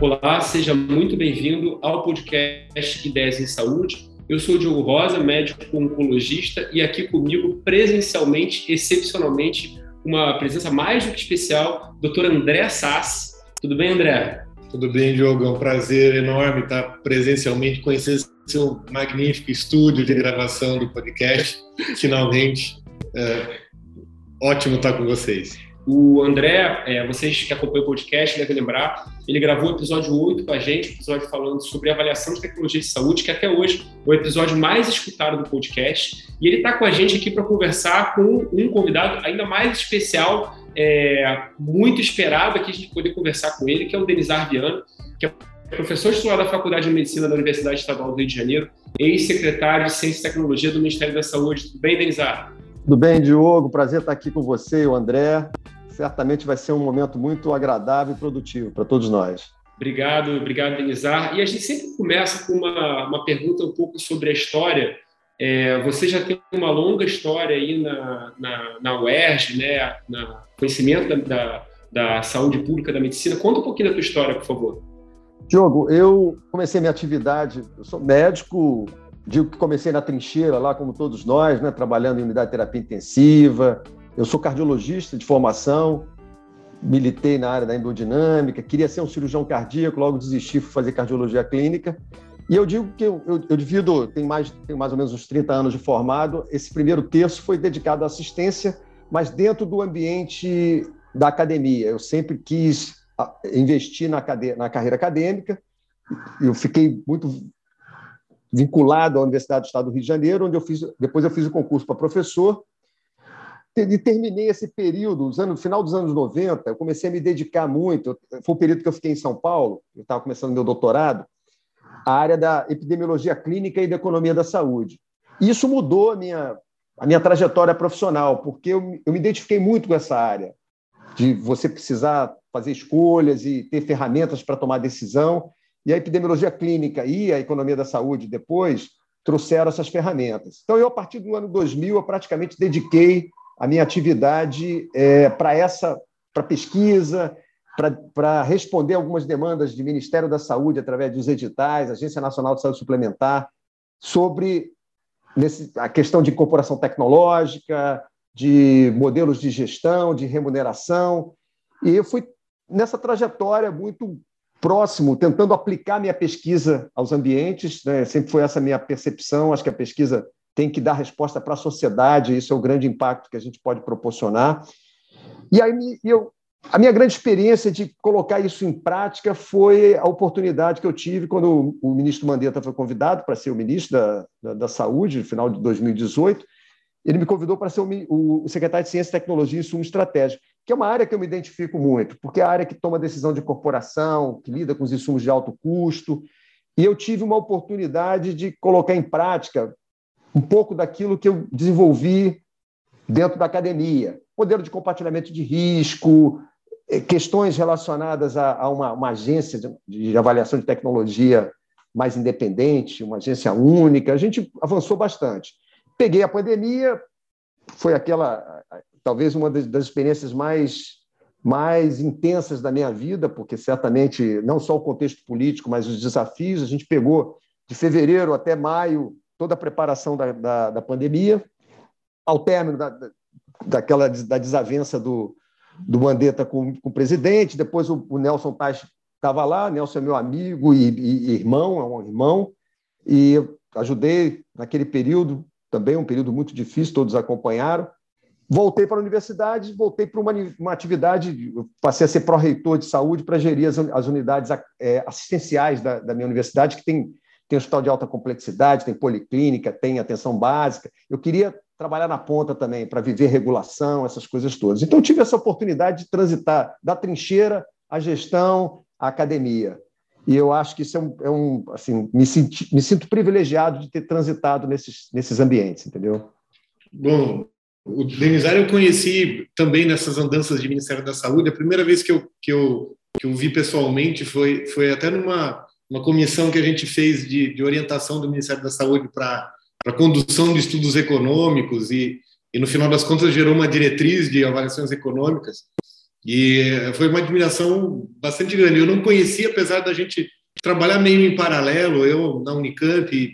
Olá, seja muito bem-vindo ao podcast Ideias em Saúde. Eu sou o Diogo Rosa, médico oncologista, e aqui comigo, presencialmente, excepcionalmente, uma presença mais do que especial, doutor André Sass. Tudo bem, André? Tudo bem, Diogo. É um prazer enorme estar presencialmente, conhecer seu magnífico estúdio de gravação do podcast. Finalmente, é ótimo estar com vocês. O André, é, vocês que acompanham o podcast devem lembrar, ele gravou o episódio 8 com a gente, episódio falando sobre avaliação de tecnologia de saúde, que até hoje é o episódio mais escutado do podcast. E ele está com a gente aqui para conversar com um convidado ainda mais especial, é, muito esperado aqui a gente poder conversar com ele, que é o Denizar Viana, que é professor titular da Faculdade de Medicina da Universidade Estadual do Rio de Janeiro, ex-secretário de Ciência e Tecnologia do Ministério da Saúde. Tudo bem, Denizar? Tudo bem, Diogo? Prazer estar aqui com você e o André certamente vai ser um momento muito agradável e produtivo para todos nós. Obrigado, obrigado, Denizar. E a gente sempre começa com uma, uma pergunta um pouco sobre a história. É, você já tem uma longa história aí na, na, na UERJ, né, na conhecimento da, da, da saúde pública, da medicina. Conta um pouquinho da tua história, por favor. Diogo, eu comecei minha atividade, eu sou médico, digo que comecei na trincheira lá, como todos nós, né, trabalhando em unidade de terapia intensiva, eu sou cardiologista de formação, militei na área da endodinâmica, queria ser um cirurgião cardíaco, logo desisti, fui fazer cardiologia clínica. E eu digo que eu, eu, eu divido, tenho mais, tenho mais ou menos uns 30 anos de formado, esse primeiro terço foi dedicado à assistência, mas dentro do ambiente da academia. Eu sempre quis investir na, na carreira acadêmica, eu fiquei muito vinculado à Universidade do Estado do Rio de Janeiro, onde eu fiz, depois eu fiz o concurso para professor, e terminei esse período, no final dos anos 90, eu comecei a me dedicar muito. Foi o período que eu fiquei em São Paulo, eu estava começando meu doutorado, a área da epidemiologia clínica e da economia da saúde. Isso mudou a minha, a minha trajetória profissional, porque eu, eu me identifiquei muito com essa área, de você precisar fazer escolhas e ter ferramentas para tomar decisão. E a epidemiologia clínica e a economia da saúde depois trouxeram essas ferramentas. Então, eu, a partir do ano 2000, eu praticamente dediquei a minha atividade é, para essa para pesquisa, para responder algumas demandas do Ministério da Saúde através dos editais, Agência Nacional de Saúde Suplementar, sobre nesse, a questão de incorporação tecnológica, de modelos de gestão, de remuneração. E eu fui nessa trajetória muito próximo, tentando aplicar minha pesquisa aos ambientes. Né? Sempre foi essa minha percepção. Acho que a pesquisa tem que dar resposta para a sociedade, isso é o grande impacto que a gente pode proporcionar. E aí eu, a minha grande experiência de colocar isso em prática foi a oportunidade que eu tive quando o ministro Mandetta foi convidado para ser o ministro da, da, da Saúde, no final de 2018. Ele me convidou para ser o, o secretário de Ciência, Tecnologia e Insumo Estratégico, que é uma área que eu me identifico muito, porque é a área que toma decisão de corporação, que lida com os insumos de alto custo. E eu tive uma oportunidade de colocar em prática um pouco daquilo que eu desenvolvi dentro da academia. Modelo de compartilhamento de risco, eh, questões relacionadas a, uma, uma agência de, de avaliação de tecnologia mais independente, uma agência única. A gente avançou bastante. Peguei a pandemia, foi aquela, talvez uma das, experiências mais mais intensas da minha vida, porque certamente não só o contexto político, mas os desafios. A gente pegou de fevereiro até maio toda a preparação da, da, da pandemia, ao término da, daquela da desavença do, do Mandetta com, com o presidente, depois o, o Nelson Tais estava lá, Nelson é meu amigo e, e, e, irmão, é um irmão, e ajudei naquele período, também um período muito difícil, todos acompanharam. Voltei para a universidade, voltei para uma, uma atividade, passei a ser pró-reitor de saúde para gerir as, as unidades é, assistenciais da, da minha universidade, que tem tem hospital de alta complexidade, tem policlínica, tem atenção básica. Eu queria trabalhar na ponta também, para viver regulação, essas coisas todas. Então, tive essa oportunidade de transitar da trincheira à gestão, à academia. E eu acho que isso é um. É um assim, me, senti, me sinto privilegiado de ter transitado nesses, nesses ambientes, entendeu? Bom, o Denizar eu conheci também nessas andanças de Ministério da Saúde. A primeira vez que eu, que eu, que eu vi pessoalmente foi, foi até numa uma comissão que a gente fez de, de orientação do Ministério da Saúde para condução de estudos econômicos e, e no final das contas gerou uma diretriz de avaliações econômicas e foi uma admiração bastante grande. Eu não conhecia, apesar da gente trabalhar meio em paralelo, eu na Unicamp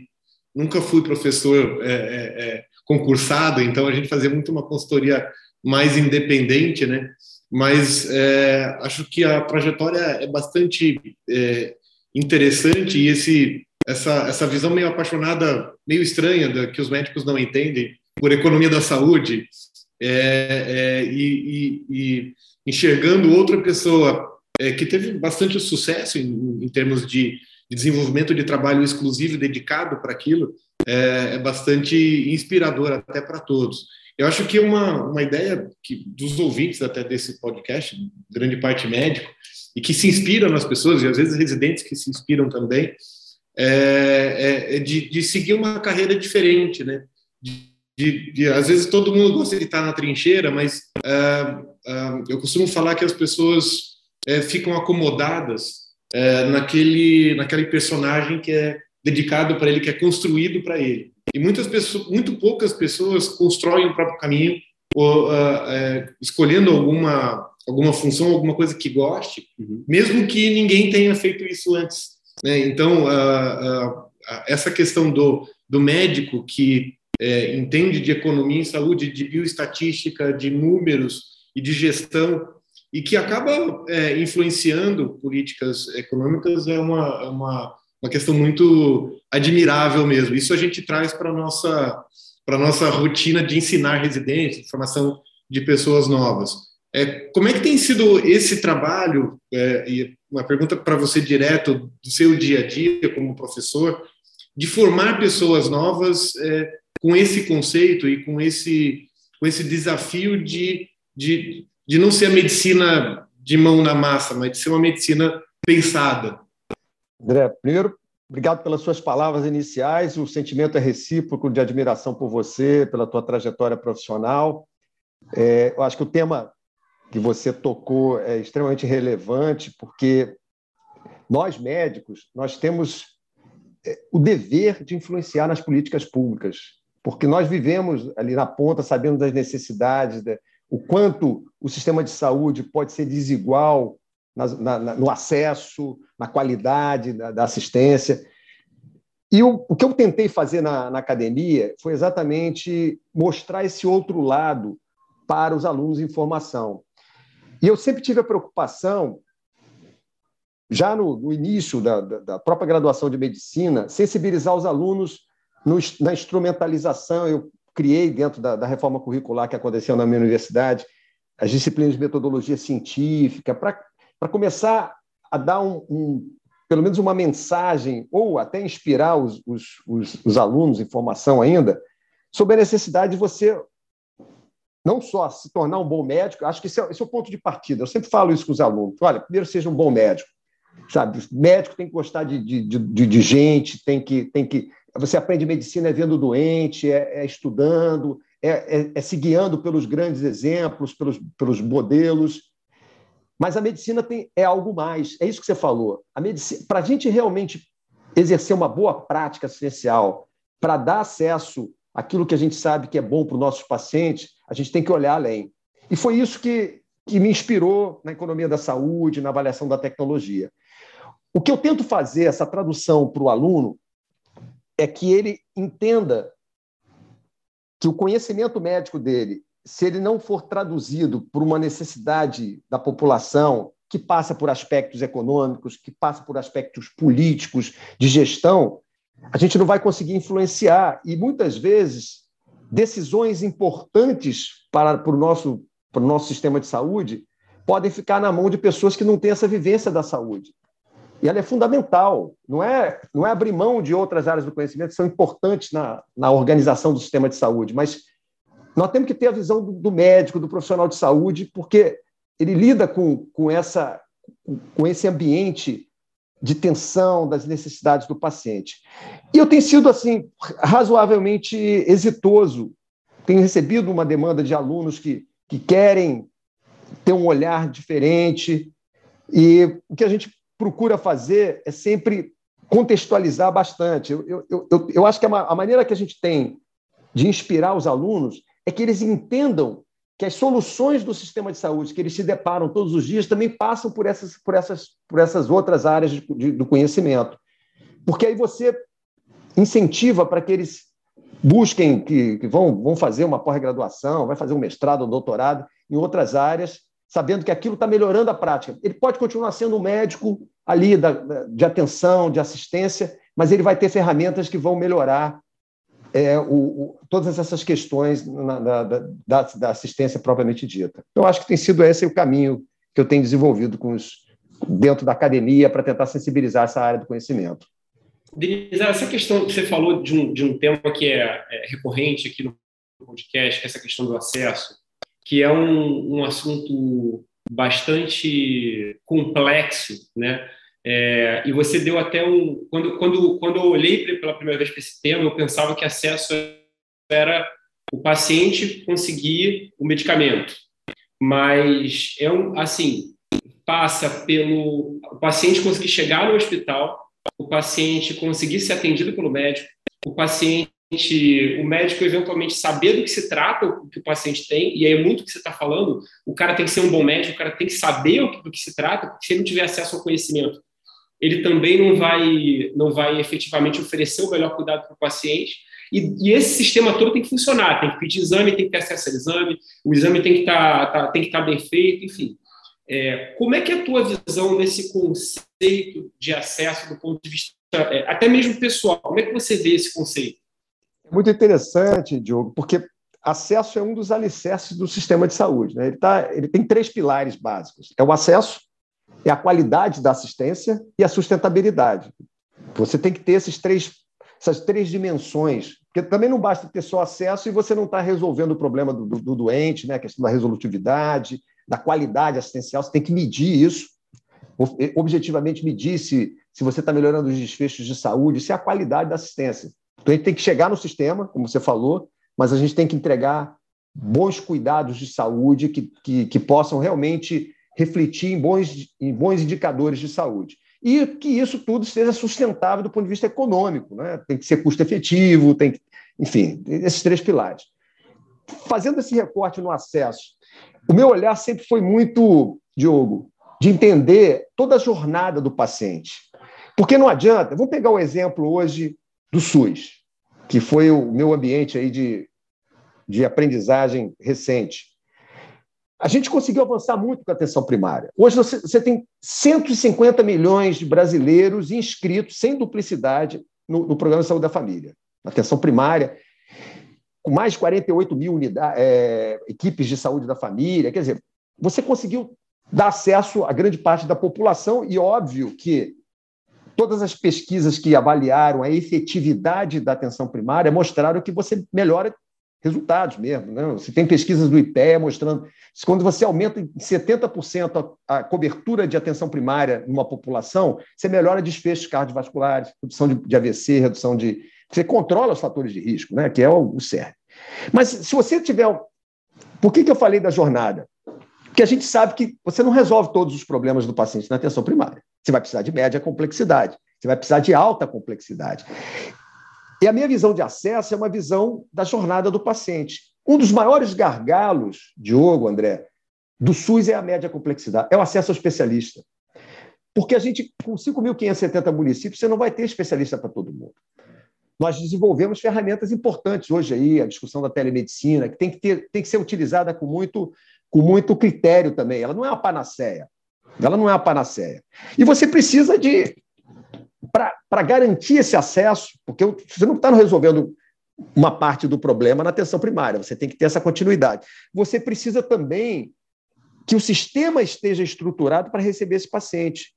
nunca fui professor é, é, concursado, então a gente fazia muito uma consultoria mais independente, né? Mas é, acho que a trajetória é bastante é, interessante e esse essa essa visão meio apaixonada, meio estranha da, que os médicos não entendem por economia da saúde é, e, e, e enxergando outra pessoa é, que teve bastante sucesso em, em termos de, de, desenvolvimento de trabalho exclusivo dedicado para aquilo, é, é, bastante inspirador até para todos. Eu acho que uma, uma ideia que dos ouvintes até desse podcast, grande parte médico, e que se inspira nas pessoas, e às vezes residentes que se inspiram também, é, é, é de, de, seguir uma carreira diferente, né? De, de, de, às vezes todo mundo gosta de estar na trincheira, mas uh, uh, eu costumo falar que as pessoas uh, ficam acomodadas naquele, naquele personagem que é dedicado para ele, que é construído para ele. E muitas pessoas, muito poucas pessoas constroem o próprio caminho, ou, escolhendo alguma alguma função, alguma coisa que goste, uhum. mesmo que ninguém tenha feito isso antes. Né? Então, essa questão do, do médico que é, entende de economia em saúde, de bioestatística, de números e de gestão, e que acaba é, influenciando políticas econômicas, é uma, é uma, uma questão muito admirável mesmo. Isso a gente traz para nossa, para nossa rotina de ensinar residentes, formação de pessoas novas. É, como é que tem sido esse trabalho? É, e uma pergunta para você direto do seu dia a dia como professor, de formar pessoas novas é, com esse conceito e com esse, com esse desafio de, de, de não ser a medicina de mão na massa, mas de ser uma medicina pensada. André, primeiro, obrigado pelas suas palavras iniciais. O sentimento é recíproco de admiração por você, pela tua trajetória profissional. É, eu acho que o tema que você tocou é extremamente relevante, porque nós médicos nós temos é, o dever de influenciar nas políticas públicas porque nós vivemos ali na ponta, sabendo das necessidades, né? o quanto o sistema de saúde pode ser desigual na, na, no acesso, na qualidade da, da assistência. E o, o, que eu tentei fazer na, na, academia foi exatamente mostrar esse outro lado para os alunos em formação. E eu sempre tive a preocupação, já no, no início da, da, da própria graduação de medicina, sensibilizar os alunos no, na instrumentalização, eu criei dentro da, da, reforma curricular que aconteceu na minha universidade as disciplinas de metodologia científica para começar a dar um, um, pelo menos uma mensagem ou até inspirar os, os, os, os alunos em formação ainda sobre a necessidade de você não só se tornar um bom médico, acho que esse é, esse é, o ponto de partida. Eu sempre falo isso com os alunos. Olha, primeiro seja um bom médico, sabe? Médico tem que gostar de, de, de, de gente, tem que, tem que você aprende medicina é vendo doente, é, é estudando, é, é, é, se guiando pelos grandes exemplos, pelos, pelos modelos. Mas a medicina tem, é algo mais. É isso que você falou. Para a gente realmente exercer uma boa prática assistencial, para dar acesso àquilo que a gente sabe que é bom para os nossos pacientes, a gente tem que olhar além. E foi isso que, que me inspirou na economia da saúde, na avaliação da tecnologia. O que eu tento fazer, essa tradução para o aluno, é que ele entenda que o conhecimento médico dele, se ele não for traduzido por uma necessidade da população, que passa por aspectos econômicos, que passa por aspectos políticos, de gestão, a gente não vai conseguir influenciar. E muitas vezes, decisões importantes para, para, o, nosso, para o nosso sistema de saúde podem ficar na mão de pessoas que não têm essa vivência da saúde. E ela é fundamental, não é, não é abrir mão de outras áreas do conhecimento que são importantes na, na organização do sistema de saúde, mas nós temos que ter a visão do, médico, do profissional de saúde, porque ele lida com, com, essa, com esse ambiente de tensão das necessidades do paciente. E eu tenho sido assim razoavelmente exitoso. Tenho recebido uma demanda de alunos que, que querem ter um olhar diferente. E o que a gente procura fazer é sempre contextualizar bastante. Eu, eu, eu, eu acho que a maneira que a gente tem de inspirar os alunos é que eles entendam que as soluções do sistema de saúde que eles se deparam todos os dias também passam por essas, por essas, por essas outras áreas de, de, do conhecimento. Porque aí você incentiva para que eles busquem, que, que vão, vão fazer uma pós-graduação, vai fazer um mestrado ou um doutorado em outras áreas, sabendo que aquilo está melhorando a prática. Ele pode continuar sendo um médico ali da, de atenção, de assistência, mas ele vai ter ferramentas que vão melhorar é, o, o, todas essas questões na, na, da, da, assistência propriamente dita. Eu acho que tem sido esse o caminho que eu tenho desenvolvido com os, dentro da academia para tentar sensibilizar essa área do conhecimento. Denise, essa questão que você falou de um, de um tema que é, é recorrente aqui no podcast, que é essa questão do acesso, que é um, um assunto bastante complexo, né? É, e você deu até um. Quando, quando, quando eu olhei pela primeira vez para esse tema, eu pensava que acesso era o paciente conseguir o medicamento. Mas é um, assim, passa pelo o paciente conseguir chegar no hospital, o paciente conseguir ser atendido pelo médico, o paciente, o médico eventualmente saber do que se trata, o que o paciente tem, e aí é muito o que você está falando, o cara tem que ser um bom médico, o cara tem que saber do que se trata, porque se ele não tiver acesso ao conhecimento, ele também não vai, não vai efetivamente oferecer o melhor cuidado para o paciente, e, e, esse sistema todo tem que funcionar, tem que pedir exame, tem que ter acesso ao exame, o exame tem que tá, tá, estar tá bem feito, enfim. É, como é que é a tua visão desse conceito de acesso do ponto de vista é, até mesmo pessoal? Como é que você vê esse conceito? É muito interessante, Diogo, porque acesso é um dos alicerces do sistema de saúde. Né? Ele, tá, ele tem três pilares básicos: é o acesso, é a qualidade da assistência e a sustentabilidade. Você tem que ter esses três, essas três dimensões porque também não basta ter só acesso e você não está resolvendo o problema do, do, do, doente, né? a questão da resolutividade, da qualidade assistencial, você tem que medir isso, objetivamente medir se, se você está melhorando os desfechos de saúde, se é a qualidade da assistência. Então, a gente tem que chegar no sistema, como você falou, mas a gente tem que entregar bons cuidados de saúde que, que, que possam realmente refletir em bons, em bons indicadores de saúde e que isso tudo seja sustentável do ponto de vista econômico. Né? Tem que ser custo efetivo, tem que, enfim, esses três pilares. Fazendo esse recorte no acesso, o meu olhar sempre foi muito, Diogo, de entender toda a jornada do paciente. Porque não adianta, vamos pegar o exemplo hoje do SUS, que foi o meu ambiente aí de, de aprendizagem recente. A gente conseguiu avançar muito com a atenção primária. Hoje você, tem 150 milhões de brasileiros inscritos, sem duplicidade, no, no Programa de Saúde da Família. Na atenção primária, com mais de 48 mil unidades, é, equipes de saúde da família. Quer dizer, você conseguiu dar acesso a grande parte da população, e óbvio que todas as pesquisas que avaliaram a efetividade da atenção primária mostraram que você melhora resultados mesmo. Né? Você tem pesquisas do IPEA mostrando que quando você aumenta em 70% a, a, cobertura de atenção primária numa população, você melhora desfechos cardiovasculares, redução de, de, AVC, redução de. Você controla os fatores de risco, né? que é o, o CERN. Mas se você tiver. Por que, que eu falei da jornada? Porque a gente sabe que você não resolve todos os problemas do paciente na atenção primária. Você vai precisar de média complexidade, você vai precisar de alta complexidade. E a minha visão de acesso é uma visão da jornada do paciente. Um dos maiores gargalos, Diogo, André, do SUS é a média complexidade, é o acesso ao especialista. Porque a gente, com 5.570 municípios, você não vai ter especialista para todo mundo. Nós desenvolvemos ferramentas importantes hoje aí, a discussão da telemedicina, que tem que, ter, tem que ser utilizada com muito, com muito critério também. Ela não é uma panaceia. Ela não é uma panaceia. E você precisa de para garantir esse acesso, porque você não está resolvendo uma parte do problema na atenção primária, você tem que ter essa continuidade. Você precisa também que o sistema esteja estruturado para receber esse paciente.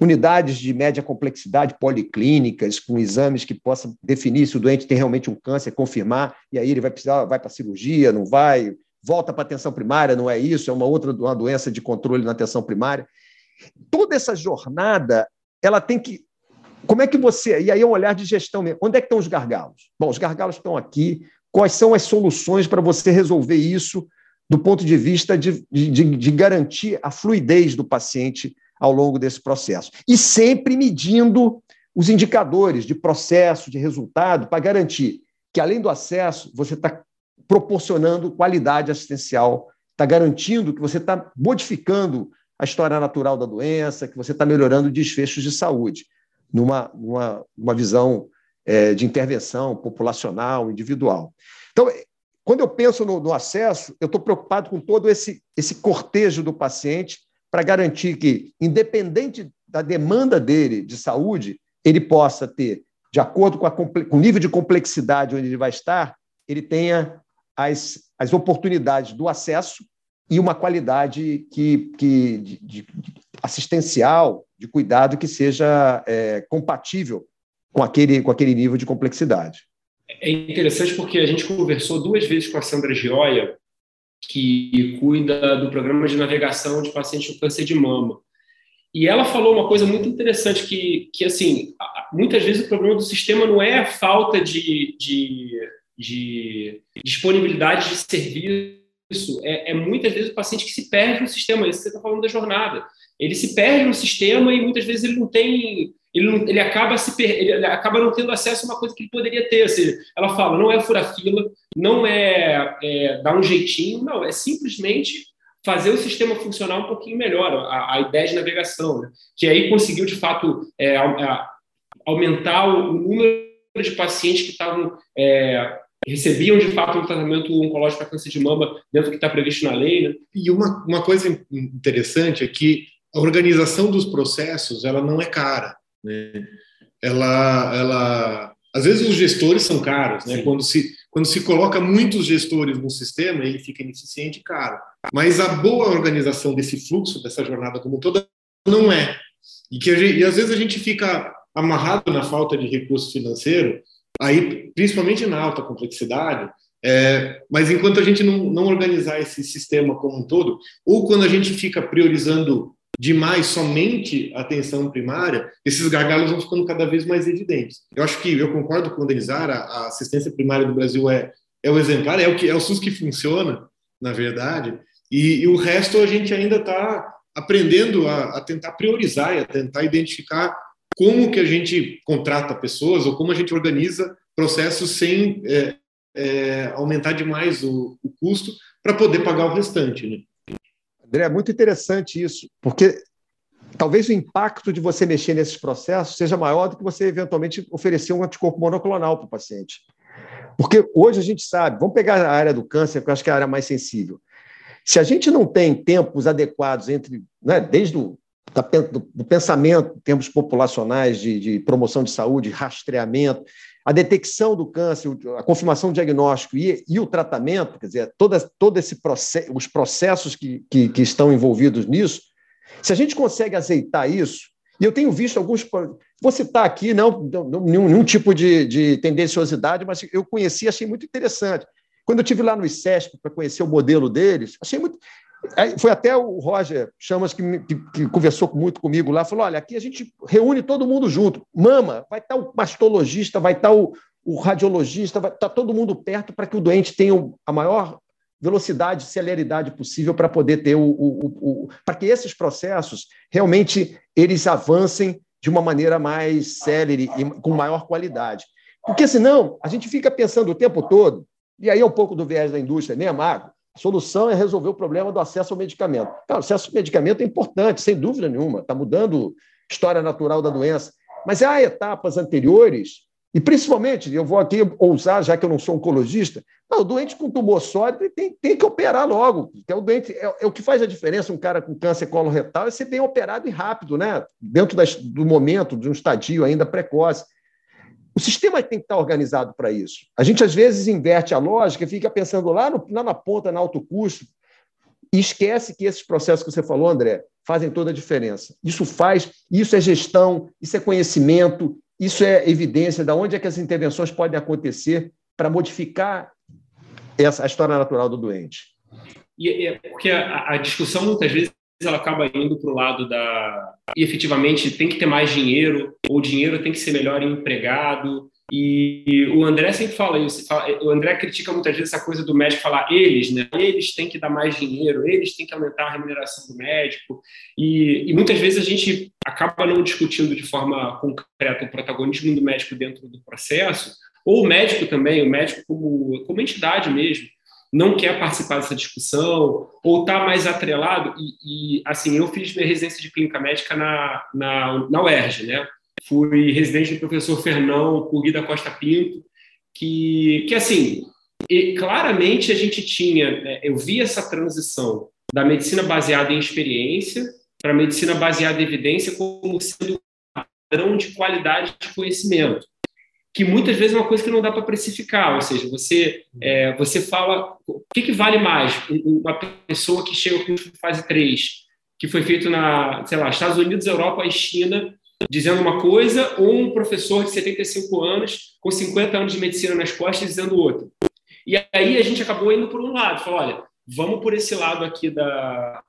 Unidades de média complexidade policlínicas, com exames que possam definir se o doente tem realmente um câncer, confirmar, e aí ele vai precisar, vai para a cirurgia, não vai, volta para a atenção primária, não é isso, é uma outra uma doença de controle na atenção primária. Toda essa jornada, ela tem que como é que você. E aí é um olhar de gestão mesmo. Onde é que estão os gargalos? Bom, os gargalos estão aqui. Quais são as soluções para você resolver isso do ponto de vista de, de, de garantir a fluidez do paciente ao longo desse processo? E sempre medindo os indicadores de processo, de resultado, para garantir que, além do acesso, você está proporcionando qualidade assistencial, está garantindo que você está modificando a história natural da doença, que você está melhorando desfechos de saúde, numa, numa, numa visão é, de intervenção populacional, individual. Então, quando eu penso no, no acesso, eu estou preocupado com todo esse, esse cortejo do paciente para garantir que, independente da demanda dele de saúde, ele possa ter, de acordo com, a, com o nível de complexidade onde ele vai estar, ele tenha as, as oportunidades do acesso e uma qualidade que, que de, de assistencial, de cuidado que seja é, compatível com aquele, com aquele nível de complexidade. É interessante porque a gente conversou duas vezes com a Sandra Gioia, que cuida do programa de navegação de pacientes com câncer de mama. E ela falou uma coisa muito interessante que, que assim, muitas vezes o problema do sistema não é a falta de, de, de disponibilidade de serviço, é, é, muitas vezes o paciente que se perde no sistema, isso que você está falando da jornada. Ele se perde no sistema e muitas vezes ele não tem ele, não, ele, acaba se ele acaba não tendo acesso a uma coisa que ele poderia ter. Ou seja, ela fala, não é furar fila, não é, é dar um jeitinho, não, é simplesmente fazer o sistema funcionar um pouquinho melhor, a, a ideia de navegação, né? que aí conseguiu, de fato, é, a, aumentar o, número de pacientes que estavam é, recebiam de fato um tratamento oncológico para câncer de mama dentro do que está previsto na lei. Né? E uma, uma coisa interessante é que a organização dos processos ela não é cara. Né? Ela, ela, às vezes os gestores são caros, né? Quando se quando se coloca muitos gestores no sistema, ele fica ineficiente e caro. Mas a boa organização desse fluxo, dessa jornada como toda, não é. E que gente, e às vezes a gente fica amarrado na falta de recurso financeiro, aí principalmente na alta complexidade, é, mas enquanto a gente não, não organizar esse sistema como um todo, ou quando a gente fica priorizando demais somente a atenção primária, esses gargalos vão ficando cada vez mais evidentes. Eu acho que eu concordo com o Denizar, a, assistência primária do Brasil é, é o exemplar, é o que é o SUS que funciona, na verdade, e, e o resto a gente ainda está aprendendo a, a, tentar priorizar e a tentar identificar como que a gente contrata pessoas ou como a gente organiza processos sem é, é, aumentar demais o, o custo para poder pagar o restante, né? André, é muito interessante isso, porque talvez o impacto de você mexer nesses processos seja maior do que você eventualmente oferecer um anticorpo monoclonal para o paciente. Porque hoje a gente sabe, vamos pegar a área do câncer, que eu acho que é a área mais sensível. Se a gente não tem tempos adequados entre, né, desde o do, do pensamento, tempos populacionais de, de promoção de saúde, rastreamento, a detecção do câncer, a confirmação do diagnóstico e, e o tratamento, quer dizer, toda, todo esse processo, os processos que, que, que, estão envolvidos nisso, se a gente consegue aceitar isso, e eu tenho visto alguns. Vou citar aqui, não, não nenhum, nenhum tipo de, de tendenciosidade, mas eu conheci, achei muito interessante. Quando eu tive lá no ICESP para conhecer o modelo deles, achei muito. Foi até o Roger Chamas que, que, que, conversou muito comigo lá, falou: olha, aqui a gente reúne todo mundo junto. Mama, vai estar o mastologista, vai estar o, o radiologista, vai estar todo mundo perto para que o doente tenha a maior velocidade celeridade possível para poder ter o, o, o para que esses processos realmente eles avancem de uma maneira mais célere e com maior qualidade. Porque senão a gente fica pensando o tempo todo, e aí é um pouco do viés da indústria mesmo, ah, solução é resolver o problema do acesso ao medicamento. o acesso ao medicamento é importante, sem dúvida nenhuma, está mudando a história natural da doença. Mas há etapas anteriores, e principalmente, eu vou aqui ousar, já que eu não sou oncologista, o doente com tumor sólido tem, tem que operar logo. É o, doente, é, é, o que faz a diferença, um cara com câncer coloretal, é ser bem operado e rápido, né? dentro das, do momento, de um estadio ainda precoce. O sistema tem que estar organizado para isso. A gente, às vezes, inverte a lógica e fica pensando lá, no, lá na ponta, no alto custo, e esquece que esses processos que você falou, André, fazem toda a diferença. Isso faz, isso é gestão, isso é conhecimento, isso é evidência de onde é que as intervenções podem acontecer para modificar essa, a história natural do doente. E é porque a, a discussão muitas vezes ela acaba indo para o lado da. E efetivamente tem que ter mais dinheiro, ou o dinheiro tem que ser melhor empregado. E o André sempre fala isso. O André critica muitas vezes essa coisa do médico falar eles, né? Eles têm que dar mais dinheiro, eles têm que aumentar a remuneração do médico. E, e muitas vezes a gente acaba não discutindo de forma concreta o protagonismo do médico dentro do processo, ou o médico também, o médico como, como entidade mesmo não quer participar dessa discussão ou está mais atrelado. E, e, assim, eu fiz minha residência de clínica médica na, na, na UERJ, né? Fui residente do professor Fernão por Guida Costa Pinto, que, que assim, claramente a gente tinha, né, eu vi essa transição da medicina baseada em experiência para a medicina baseada em evidência como sendo um padrão de qualidade de conhecimento, que muitas vezes é uma coisa que não dá para precificar, ou seja, você, é, você fala, o que, que vale mais? Uma pessoa que chega com fase 3, que foi feito na, sei lá, Estados Unidos, Europa e China, dizendo uma coisa, ou um professor de 75 anos, com 50 anos de medicina nas costas, dizendo outra. E aí a gente acabou indo por um lado, falou, olha, vamos por esse lado aqui da,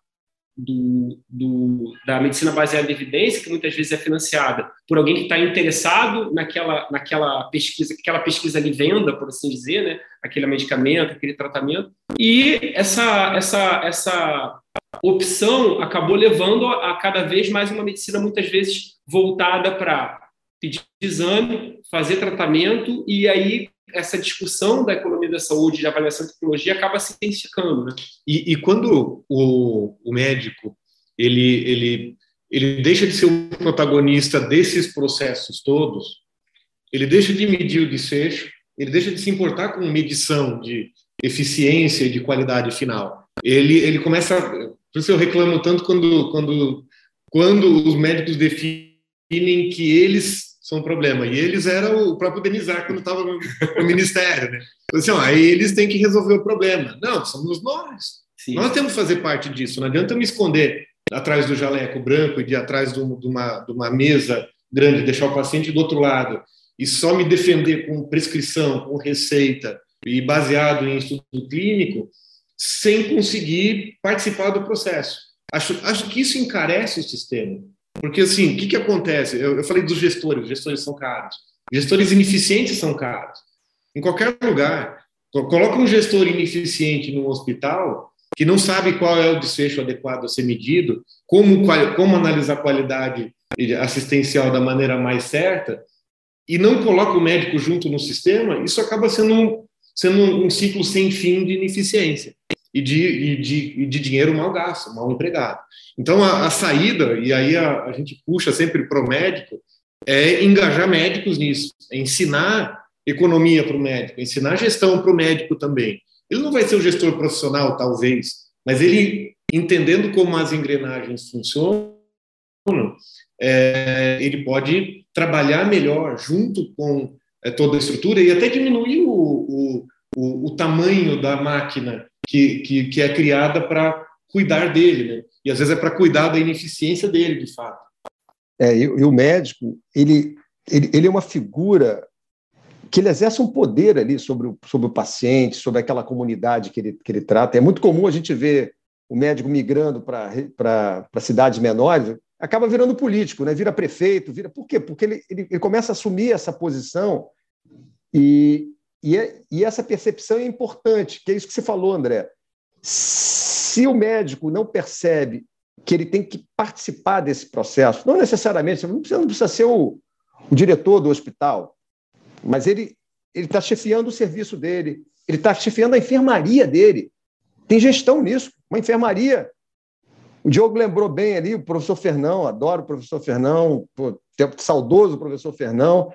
do, do, da medicina baseada em evidência, que muitas vezes é financiada por alguém que está interessado naquela, naquela pesquisa, que aquela pesquisa ali venda, por assim dizer, né? aquele medicamento, aquele tratamento. E essa, essa, essa opção acabou levando a cada vez mais uma medicina, muitas vezes, voltada para pedir exame, fazer tratamento, e aí essa discussão da economia da saúde, de avaliação de tecnologia, acaba se intensificando. Né? E, e quando o, o médico ele, ele, ele deixa de ser o protagonista desses processos todos, ele deixa de medir o desfecho, ele deixa de se importar com medição de eficiência e de qualidade final. Ele, ele começa. Por isso eu reclamo tanto quando, quando, quando os médicos definem que eles são um problema. E eles eram o próprio Denizar quando estava no, no, ministério, né? Assim, ó, aí eles têm que resolver o problema. Não, somos nós. Sim. Nós temos que fazer parte disso. Não adianta me esconder atrás do jaleco branco e de atrás de uma, de uma mesa grande, deixar o paciente do outro lado e só me defender com prescrição, com receita e baseado em estudo clínico, sem conseguir participar do processo. Acho, acho que isso encarece o sistema. Porque, assim, o que, que acontece? Eu, eu falei dos gestores, gestores são caros. Gestores ineficientes são caros. Em qualquer lugar. Coloca um gestor ineficiente no hospital que não sabe qual é o desfecho adequado a ser medido, como, como analisar a qualidade assistencial da maneira mais certa, e não coloca o médico junto no sistema, isso acaba sendo um, sendo um ciclo sem fim de ineficiência e de, e de, e de dinheiro mal gasto, mal empregado. Então, a, a saída, e aí a, a gente puxa sempre para o médico, é engajar médicos nisso, é ensinar economia para o médico, ensinar gestão para o médico também. Ele não vai ser o gestor profissional, talvez, mas ele, entendendo como as engrenagens funcionam, é, ele pode trabalhar melhor junto com é, toda a estrutura e até diminuir o, o, o, o tamanho da máquina que, que, que é criada para cuidar dele, né? E às vezes é para cuidar da ineficiência dele, de fato. É, e, e o médico, ele, ele, ele é uma figura que ele exerce um poder ali sobre o, sobre o paciente, sobre aquela comunidade que ele, que ele trata. É muito comum a gente ver o médico migrando para cidades menores, acaba virando político, né? vira prefeito, vira. Por quê? Porque ele, ele, ele começa a assumir essa posição e, e, e essa percepção é importante, que é isso que você falou, André. Se o médico não percebe que ele tem que participar desse processo, não necessariamente, não precisa, não precisa ser o, o diretor do hospital, mas ele está chefiando o serviço dele, ele está chefiando a enfermaria dele. Tem gestão nisso, uma enfermaria. O Diogo lembrou bem ali, o professor Fernão, adoro o professor Fernão, pô, saudoso professor Fernão.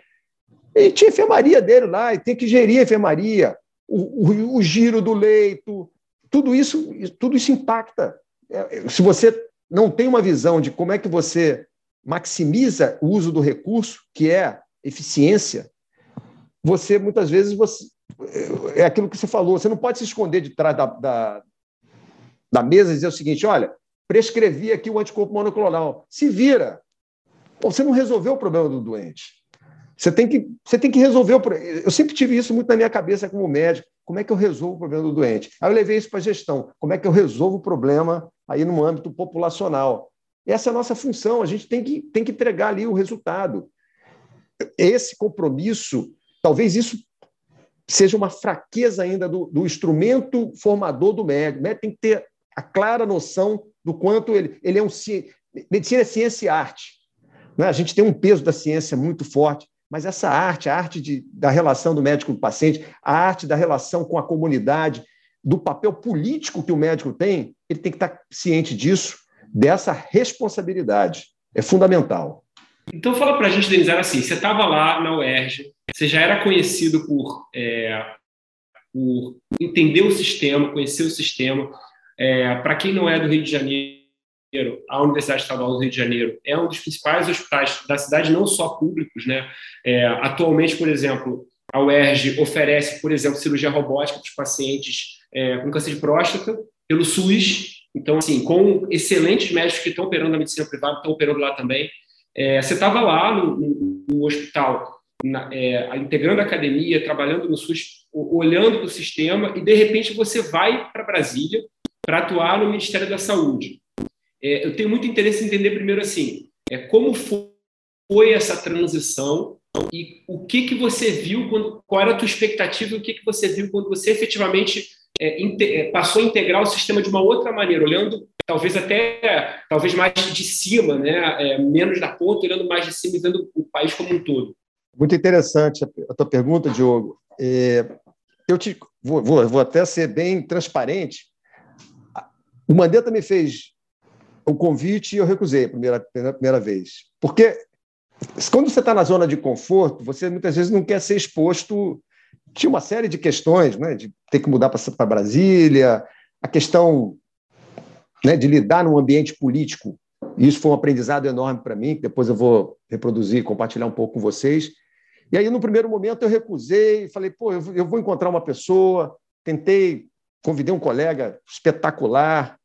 Ele tinha enfermaria dele lá, e tem que gerir a enfermaria, o, o, o giro do leito, tudo isso, tudo isso impacta. É, se você não tem uma visão de como é que você maximiza o uso do recurso, que é eficiência, você muitas vezes você, é aquilo que você falou, você não pode se esconder de trás da, da, da mesa e dizer o seguinte: olha, prescrevi aqui o anticorpo monoclonal. Se vira. você não resolveu o problema do doente. Você tem que, você tem que resolver o problema. Eu sempre tive isso muito na minha cabeça como médico. Como é que eu resolvo o problema do doente? Aí eu levei isso para a gestão. Como é que eu resolvo o problema aí no âmbito populacional? Essa é a nossa função. A gente tem que, tem que entregar ali o resultado. Esse compromisso, talvez isso seja uma fraqueza ainda do, do instrumento formador do médico. O médico tem que ter a clara noção do quanto ele, ele é um. Medicina é ciência e arte. Né? A gente tem um peso da ciência muito forte, mas essa arte, a arte de, da relação do médico com o paciente, a arte da relação com a comunidade, do papel político que o médico tem, ele tem que estar ciente disso, dessa responsabilidade. É fundamental. Então fala para a gente, Denise, era assim, você estava lá na UERJ, você já era conhecido por, é, por entender o sistema, conhecer o sistema. É, para quem não é do Rio de Janeiro, a Universidade Estadual do Rio de Janeiro é um dos principais hospitais da cidade, não só públicos. Né? É, atualmente, por exemplo, a UERJ oferece, por exemplo, cirurgia robótica para os pacientes é, com câncer de próstata pelo SUS. Então, assim, com excelentes médicos que estão operando na medicina privada, estão operando lá também. É, você estava lá no, no, no hospital, na, é, integrando a academia, trabalhando no SUS, olhando para o sistema, e de repente você vai para Brasília para atuar no Ministério da Saúde. É, eu tenho muito interesse em entender primeiro assim, é, como foi essa transição e o que que você viu, quando, qual era a tua expectativa e o que que você viu quando você efetivamente é, é, passou a integrar o sistema de uma outra maneira, olhando talvez até talvez mais de cima, né? É, menos da ponta, olhando mais de cima e vendo o país como um todo. Muito interessante a tua pergunta, Diogo. É, eu te, vou, vou, vou até ser bem transparente. O Mandetta me fez o convite eu recusei a primeira, a primeira vez. Porque quando você está na zona de conforto, você muitas vezes não quer ser exposto. Tinha uma série de questões, né, de ter que mudar para Brasília, a questão né, de lidar num ambiente político. Isso foi um aprendizado enorme para mim, que depois eu vou reproduzir e compartilhar um pouco com vocês. E aí, no primeiro momento, eu recusei, falei, pô, eu vou encontrar uma pessoa, tentei, convidei um colega espetacular,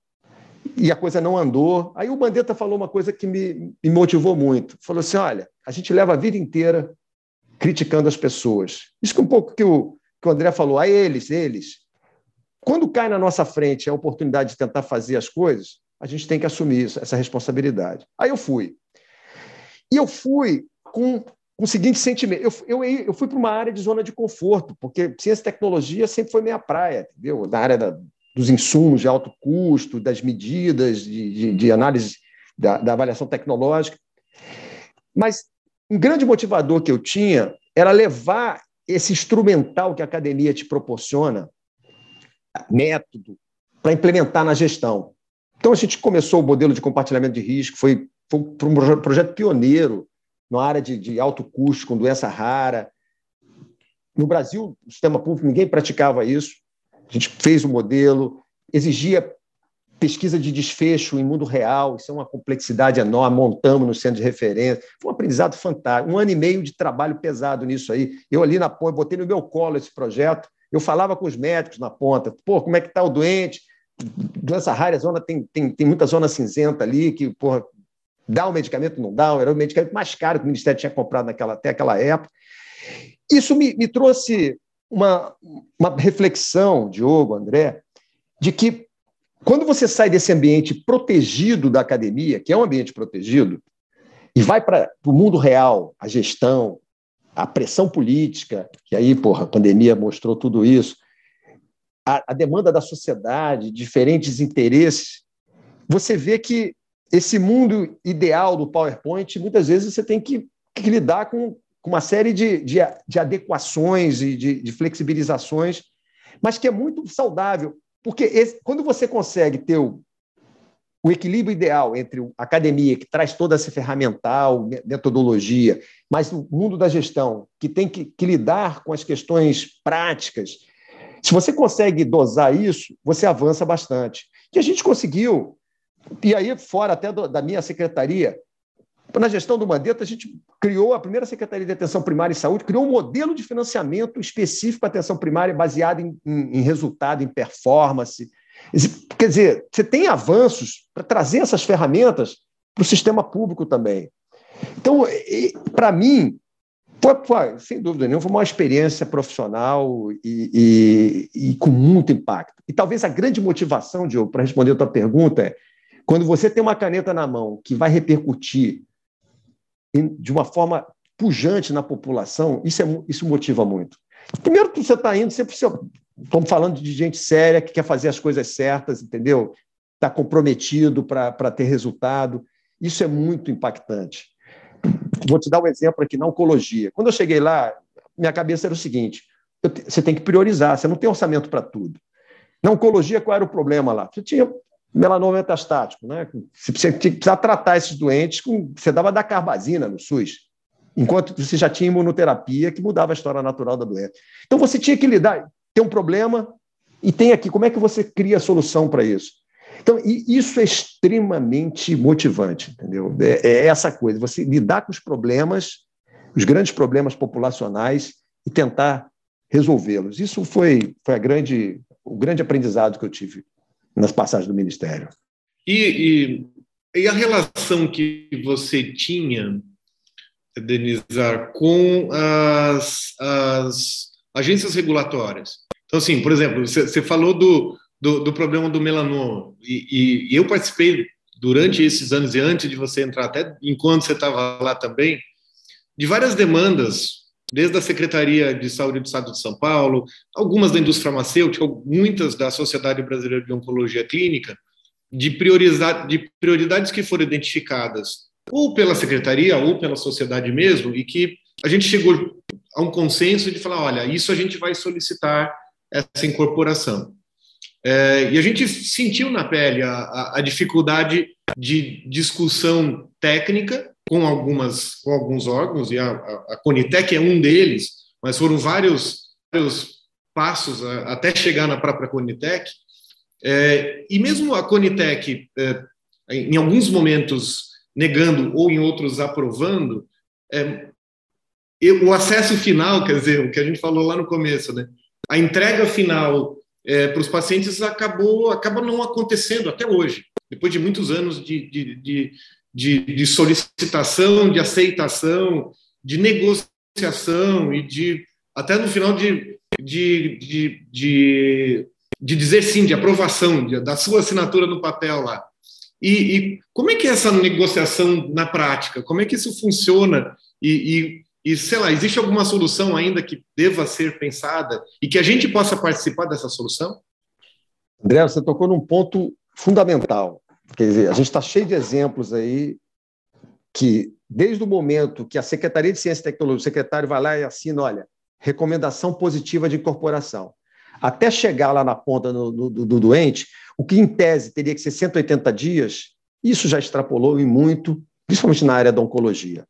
e a coisa não andou. Aí o Bandeta falou uma coisa que me, me motivou muito. Falou assim: olha, a gente leva a vida inteira criticando as pessoas. Isso que um pouco que o, que o André falou, a eles, eles. Quando cai na nossa frente a oportunidade de tentar fazer as coisas, a gente tem que assumir isso, essa responsabilidade. Aí eu fui. E eu fui com, com o seguinte sentimento: eu, eu, eu fui para uma área de zona de conforto, porque ciência e tecnologia sempre foi minha praia, entendeu? Na área da, dos insumos de alto custo, das medidas de, de, de análise da, da avaliação tecnológica. Mas um grande motivador que eu tinha era levar esse instrumental que a academia te proporciona, método, para implementar na gestão. Então, a gente começou o modelo de compartilhamento de risco, foi, foi um projeto pioneiro na área de, de alto custo, com doença rara. No Brasil, no sistema público, ninguém praticava isso. A gente fez o modelo, exigia pesquisa de desfecho em mundo real, isso é uma complexidade enorme, montamos no centro de referência. Foi um aprendizado fantástico, um ano e meio de trabalho pesado nisso aí. Eu ali na ponta, botei no meu colo esse projeto, eu falava com os médicos na ponta, pô, como é que está o doente? Doença rara, zona tem, tem, tem muita zona cinzenta ali, que, porra, dá o medicamento, não dá, era o medicamento mais caro que o Ministério tinha comprado naquela, até aquela época. Isso me, me trouxe uma, uma reflexão, Diogo, André, de que quando você sai desse ambiente protegido da academia, que é um ambiente protegido, e vai para o mundo real, a gestão, a pressão política, que aí, porra, a pandemia mostrou tudo isso, a, a demanda da sociedade, diferentes interesses, você vê que esse mundo ideal do PowerPoint, muitas vezes você tem que, que lidar com, com uma série de, de, de adequações e de, de, flexibilizações, mas que é muito saudável, porque esse, quando você consegue ter o, o equilíbrio ideal entre a academia, que traz toda essa ferramental, metodologia, mas o mundo da gestão, que tem que, que lidar com as questões práticas, se você consegue dosar isso, você avança bastante. E a gente conseguiu, e aí, fora até do, da minha secretaria, na gestão do Mandetta, a gente criou a primeira Secretaria de Atenção Primária e Saúde, criou um modelo de financiamento específico para atenção primária, baseado em, em, em resultado, em performance. Quer dizer, você tem avanços para trazer essas ferramentas para o sistema público também. Então, para mim, foi, foi, sem dúvida nenhuma, foi uma experiência profissional e, e, e, com muito impacto. E talvez a grande motivação, Diogo, para responder a tua pergunta é quando você tem uma caneta na mão que vai repercutir de uma forma pujante na população, isso, é, isso motiva muito. Primeiro que você está indo, você precisa, estamos falando de gente séria que quer fazer as coisas certas, entendeu? Está comprometido para ter resultado. Isso é muito impactante. Vou te dar um exemplo aqui na oncologia. Quando eu cheguei lá, minha cabeça era o seguinte: você tem que priorizar, você não tem orçamento para tudo. Na oncologia, qual era o problema lá? Você tinha melanoma metastático, né? Você precisava tratar esses doentes, com, você dava da carbazina no SUS, enquanto você já tinha imunoterapia que mudava a história natural da doença. Então você tinha que lidar, tem um problema e tem aqui, como é que você cria a solução para isso? Então, isso é extremamente motivante, entendeu? É, é essa coisa, você lidar com os problemas, os grandes problemas populacionais e tentar resolvê-los. Isso foi, foi a grande, o grande aprendizado que eu tive nas passagens do Ministério. E, e, e a relação que você tinha, Denizar, com as, as agências regulatórias? Então, assim, por exemplo, você, falou do, do, do, problema do melanoma, e, e, eu participei durante esses anos e antes de você entrar, até enquanto você estava lá também, de várias demandas desde a Secretaria de Saúde do Estado de São Paulo, algumas da indústria farmacêutica, muitas da Sociedade Brasileira de Oncologia Clínica, de, de prioridades que foram identificadas ou pela secretaria ou pela sociedade mesmo, e que a gente chegou a um consenso de falar, olha, isso a gente vai solicitar essa incorporação. É, e a gente sentiu na pele a, a dificuldade de discussão técnica com algumas com alguns órgãos e a, a, a Conitec é um deles, mas foram vários, vários passos a, até chegar na própria Conitec. É, e mesmo a Conitec, é, em alguns momentos negando ou em outros aprovando, é, o acesso final, quer dizer, o que a gente falou lá no começo, né? A entrega final é, para os pacientes acabou acaba não acontecendo até hoje, depois de muitos anos de, de, de de, de solicitação, de aceitação, de negociação e de até no final de, de, de, de, de dizer sim, de aprovação, de, da sua assinatura no papel lá. E, e, como é que é essa negociação na prática? Como é que isso funciona? E, e, e, sei lá, existe alguma solução ainda que deva ser pensada e que a gente possa participar dessa solução? André, você tocou num ponto fundamental. Quer dizer, a gente está cheio de exemplos aí que, desde o momento que a Secretaria de Ciência e Tecnologia, o secretário vai lá e assina, olha, recomendação positiva de incorporação, até chegar lá na ponta do, do, do doente, o que em tese teria que ser 180 dias, isso já extrapolou em muito, principalmente na área da oncologia.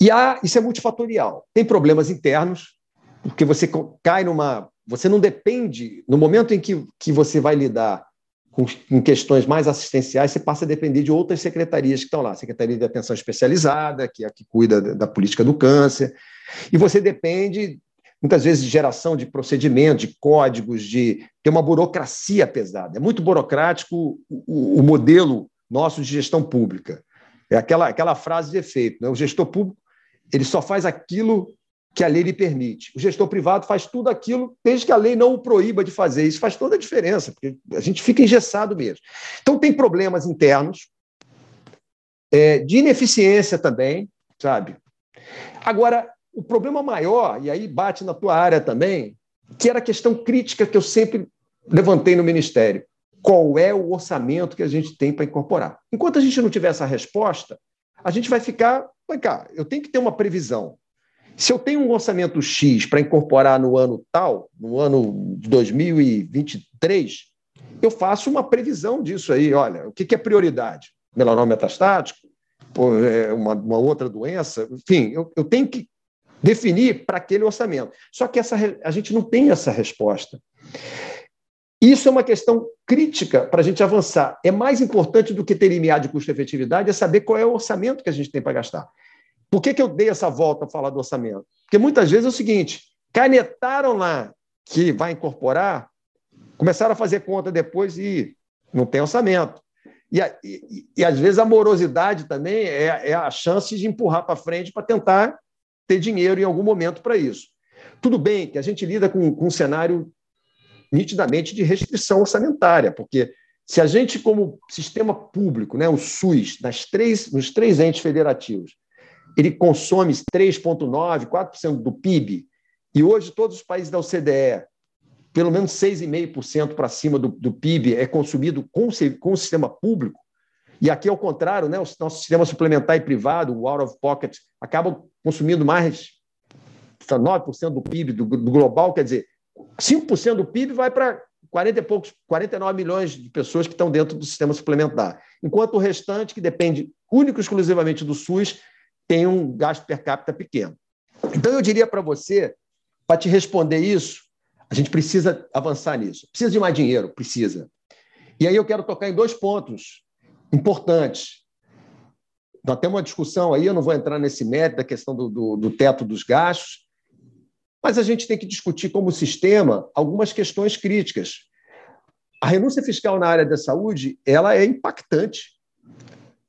E há, isso é multifatorial. Tem problemas internos, porque você cai numa. Você não depende, no momento em que, que você vai lidar em questões mais assistenciais, você passa a depender de outras secretarias que estão lá. Secretaria de Atenção Especializada, que é a que cuida da política do câncer, e você depende, muitas vezes, de geração de procedimentos, de códigos, de ter uma burocracia pesada. É muito burocrático o, o modelo nosso de gestão pública. É aquela, aquela frase de efeito. Né? O gestor público ele só faz aquilo que a lei lhe permite. O gestor privado faz tudo aquilo desde que a lei não o proíba de fazer. Isso faz toda a diferença, porque a gente fica engessado mesmo. Então, tem problemas internos, é, de ineficiência também, sabe? Agora, o problema maior, e aí bate na tua área também, que era a questão crítica que eu sempre levantei no Ministério. Qual é o orçamento que a gente tem para incorporar? Enquanto a gente não tiver essa resposta, a gente vai ficar. Vem cá, eu tenho que ter uma previsão. Se eu tenho um orçamento X para incorporar no ano tal, no ano de 2023, eu faço uma previsão disso aí. Olha, o que é prioridade? Melanoma metastático? É uma, outra doença? Enfim, eu, eu tenho que definir para aquele orçamento. Só que essa, a gente não tem essa resposta. Isso é uma questão crítica para a gente avançar. É mais importante do que ter limiar de custo-efetividade é saber qual é o orçamento que a gente tem para gastar. Por que, que eu dei essa volta a falar do orçamento? Porque muitas vezes é o seguinte: canetaram lá que vai incorporar, começaram a fazer conta depois e não tem orçamento. E, e, e às vezes a morosidade também é, é a chance de empurrar para frente para tentar ter dinheiro em algum momento para isso. Tudo bem que a gente lida com, com um cenário nitidamente de restrição orçamentária, porque se a gente, como sistema público, né, o SUS, nas três, nos três entes federativos, ele consome 3,9%, 4% do PIB, e hoje todos os países da OCDE, pelo menos 6,5% para cima do, do, PIB é consumido com, com o sistema público, e aqui, ao contrário, né, o nosso sistema suplementar e privado, o out of pocket, acaba consumindo mais 9% do PIB do, do global, quer dizer, 5% do PIB vai para 40 e poucos, 49 milhões de pessoas que estão dentro do sistema suplementar, enquanto o restante, que depende único e exclusivamente do SUS, tem um gasto per capita pequeno. Então, eu diria para você, para te responder isso, a gente precisa avançar nisso. Precisa de mais dinheiro? Precisa. E aí eu quero tocar em dois pontos importantes. Nós temos uma discussão aí, eu não vou entrar nesse mérito da questão do, do, do teto dos gastos, mas a gente tem que discutir como sistema algumas questões críticas. A renúncia fiscal na área da saúde ela é impactante.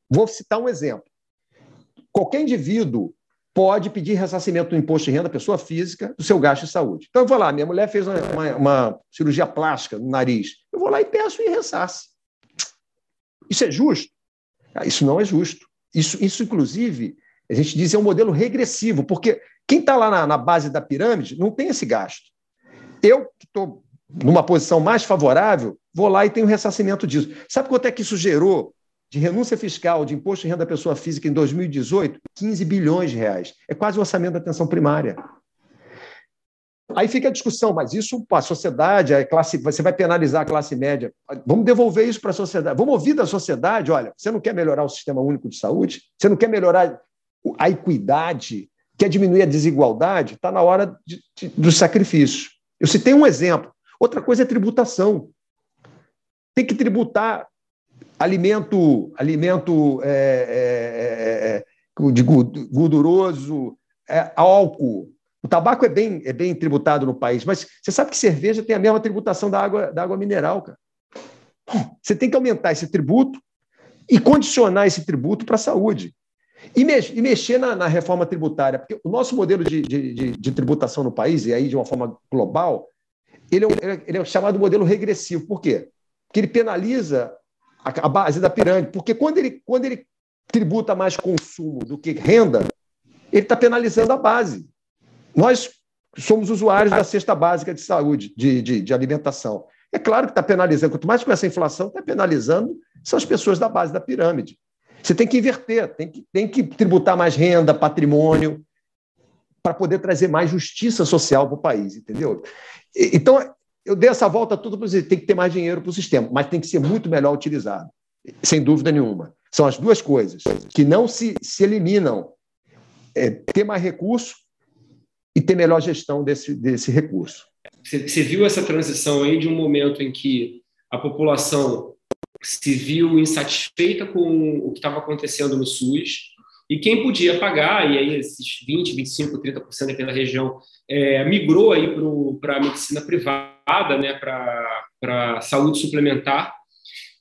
Vou citar um exemplo. Qualquer indivíduo pode pedir ressarcimento do imposto de renda, pessoa física, do seu gasto de saúde. Então, eu vou lá, minha mulher fez uma, uma, uma cirurgia plástica no nariz. Eu vou lá e peço e ressarce. Isso é justo? Ah, isso não é justo. Isso, isso, inclusive, a gente diz é um modelo regressivo, porque quem está lá na, na, base da pirâmide não tem esse gasto. Eu, que estou numa posição mais favorável, vou lá e tenho ressarcimento disso. Sabe quanto é que isso gerou de renúncia fiscal de imposto de renda da pessoa física em 2018? 15 bilhões de reais. É quase o orçamento da atenção primária. Aí fica a discussão, mas isso a sociedade, a classe, você vai penalizar a classe média. Vamos devolver isso para a sociedade. Vamos ouvir da sociedade, olha, você não quer melhorar o sistema único de saúde? Você não quer melhorar a equidade? Quer diminuir a desigualdade? Está na hora de, de, do sacrifício. Eu citei um exemplo. Outra coisa é tributação. Tem que tributar alimento, alimento é, é, é, é de gorduroso, é, álcool, o tabaco é bem, é bem tributado no país, mas você sabe que cerveja tem a mesma tributação da água, da água mineral, cara. Você tem que aumentar esse tributo e condicionar esse tributo para a saúde. E, mex, e mexer na, na, reforma tributária, porque o nosso modelo de, de, de, de, tributação no país, e aí de uma forma global, ele é, um, ele é chamado modelo regressivo. Por quê? Porque ele penaliza a, base da pirâmide. Porque quando ele, quando ele tributa mais consumo do que renda, ele está penalizando a base. Nós somos usuários da cesta básica de saúde, de, de, de alimentação. É claro que está penalizando, quanto mais com essa inflação, está penalizando são as pessoas da base da pirâmide. Você tem que inverter, tem que, tem que tributar mais renda, patrimônio, para poder trazer mais justiça social para o país, entendeu? Então, eu dei essa volta toda para dizer tem que ter mais dinheiro para o sistema, mas tem que ser muito melhor utilizado, sem dúvida nenhuma. São as duas coisas que não se, se eliminam. É, ter mais recurso e ter melhor gestão desse, desse recurso. Você viu essa transição aí de um momento em que a população se viu insatisfeita com o que estava acontecendo no SUS e quem podia pagar, e aí esses 20, 25, 30% dependendo da região, é, migrou aí para a medicina privada, né, para saúde suplementar,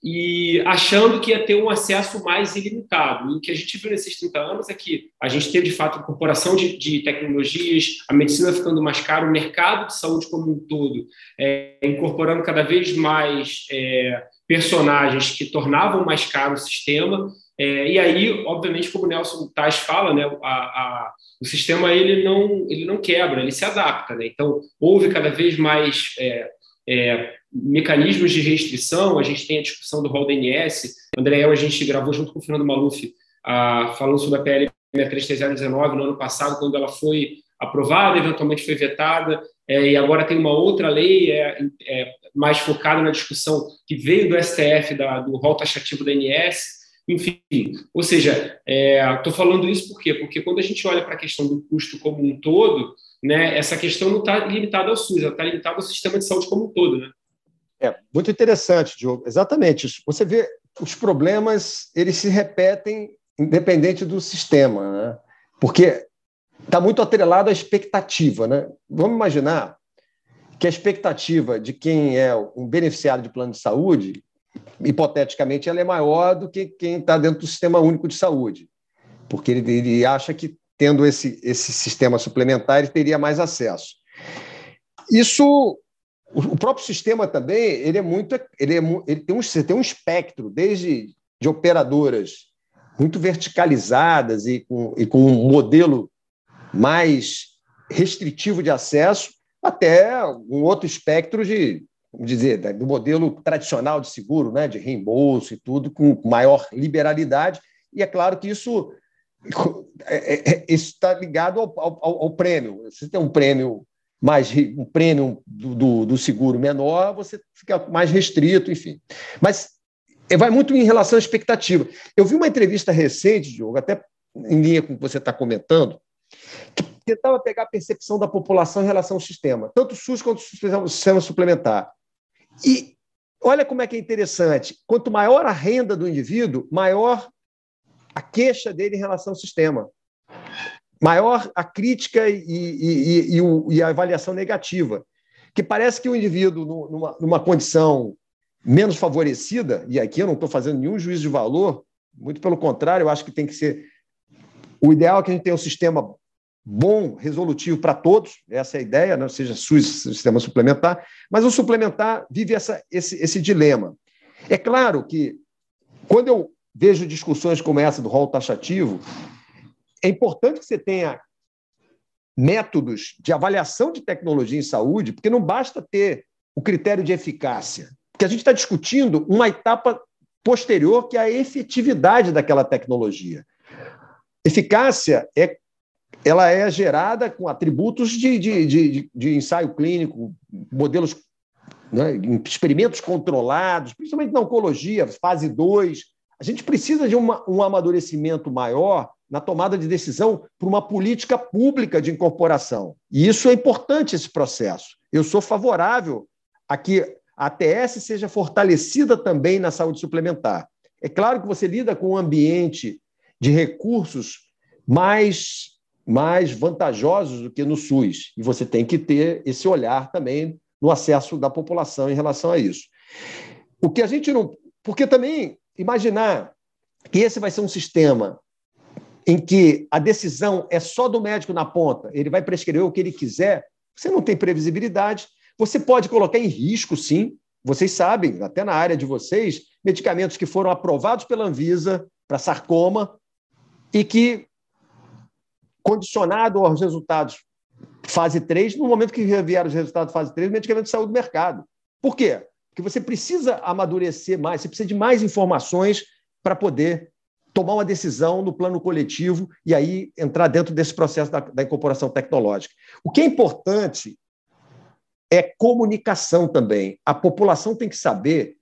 e achando que ia ter um acesso mais ilimitado. E o que a gente viu nesses 30 anos é que a gente teve, de fato, incorporação de, de tecnologias, a medicina ficando mais cara, o mercado de saúde como um todo, é, incorporando cada vez mais é, personagens que tornavam mais caro o sistema. É, e aí, obviamente, como o Nelson Tais fala, né, a, a, o sistema ele não, ele não quebra, ele se adapta. Né? Então, houve cada vez mais é, é, mecanismos de restrição, a gente tem a discussão do rol da INS, André a gente gravou junto com o Fernando Maluf, a, falando sobre a PL 6319 no ano passado, quando ela foi aprovada, eventualmente foi vetada, é, e agora tem uma outra lei é, é, mais focada na discussão que veio do STF, da, do rol taxativo da INS, enfim, ou seja, estou é, falando isso por quê? Porque quando a gente olha para a questão do custo como um todo, né, essa questão não está limitada ao SUS, ela está limitada ao sistema de saúde como um todo. Né? É, muito interessante, Diogo. Exatamente isso. Você vê os problemas, eles se repetem independente do sistema, né? porque está muito atrelado à expectativa. Né? Vamos imaginar que a expectativa de quem é um beneficiário de plano de saúde, hipoteticamente, ela é maior do que quem está dentro do sistema único de saúde, porque ele, ele acha que tendo esse, esse sistema suplementar, ele teria mais acesso. Isso o próprio sistema também ele é muito ele, é, ele tem um você tem um espectro desde de operadoras muito verticalizadas e com, e com um modelo mais restritivo de acesso até um outro espectro de vamos dizer do modelo tradicional de seguro né de reembolso e tudo com maior liberalidade e é claro que isso é, é, é, está ligado ao, ao, ao prêmio você tem um prêmio mais um prêmio do, do, do, seguro menor, você fica mais restrito, enfim. Mas é, vai muito em relação à expectativa. Eu vi uma entrevista recente, Diogo, até em linha com o que você está comentando, que tentava pegar a percepção da população em relação ao sistema, tanto o SUS quanto o sistema suplementar. E olha como é que é interessante. Quanto maior a renda do indivíduo, maior a queixa dele em relação ao sistema maior a crítica e, e, e, e, a avaliação negativa. Que parece que o indivíduo, numa, numa condição menos favorecida, e aqui eu não estou fazendo nenhum juízo de valor, muito pelo contrário, eu acho que tem que ser. O ideal é que a gente tenha um sistema bom, resolutivo para todos, essa é a ideia, né? seja SUS, sistema suplementar, mas o suplementar vive essa, esse, esse dilema. É claro que, quando eu vejo discussões como essa do rol taxativo, é importante que você tenha métodos de avaliação de tecnologia em saúde, porque não basta ter o critério de eficácia, porque a gente está discutindo uma etapa posterior que é a efetividade daquela tecnologia. Eficácia é ela é gerada com atributos de, de, de, de ensaio clínico, modelos, né, experimentos controlados, principalmente na oncologia, fase 2. A gente precisa de uma, um amadurecimento maior na tomada de decisão por uma política pública de incorporação. E isso é importante, esse processo. Eu sou favorável a que a ATS seja fortalecida também na saúde suplementar. É claro que você lida com um ambiente de recursos mais, mais vantajosos do que no SUS, e você tem que ter esse olhar também no acesso da população em relação a isso. O que a gente não. Porque também imaginar que esse vai ser um sistema em que a decisão é só do médico na ponta, ele vai prescrever o que ele quiser, você não tem previsibilidade. Você pode colocar em risco, sim. Vocês sabem, até na área de vocês, medicamentos que foram aprovados pela Anvisa para sarcoma e que, condicionado aos resultados fase 3, no momento que vieram os resultados fase 3, o medicamento saiu do mercado. Por quê? Porque você precisa amadurecer mais, você precisa de mais informações para poder tomar uma decisão no plano coletivo e aí entrar dentro desse processo da, da incorporação tecnológica. O que é importante é comunicação também. A população tem que saber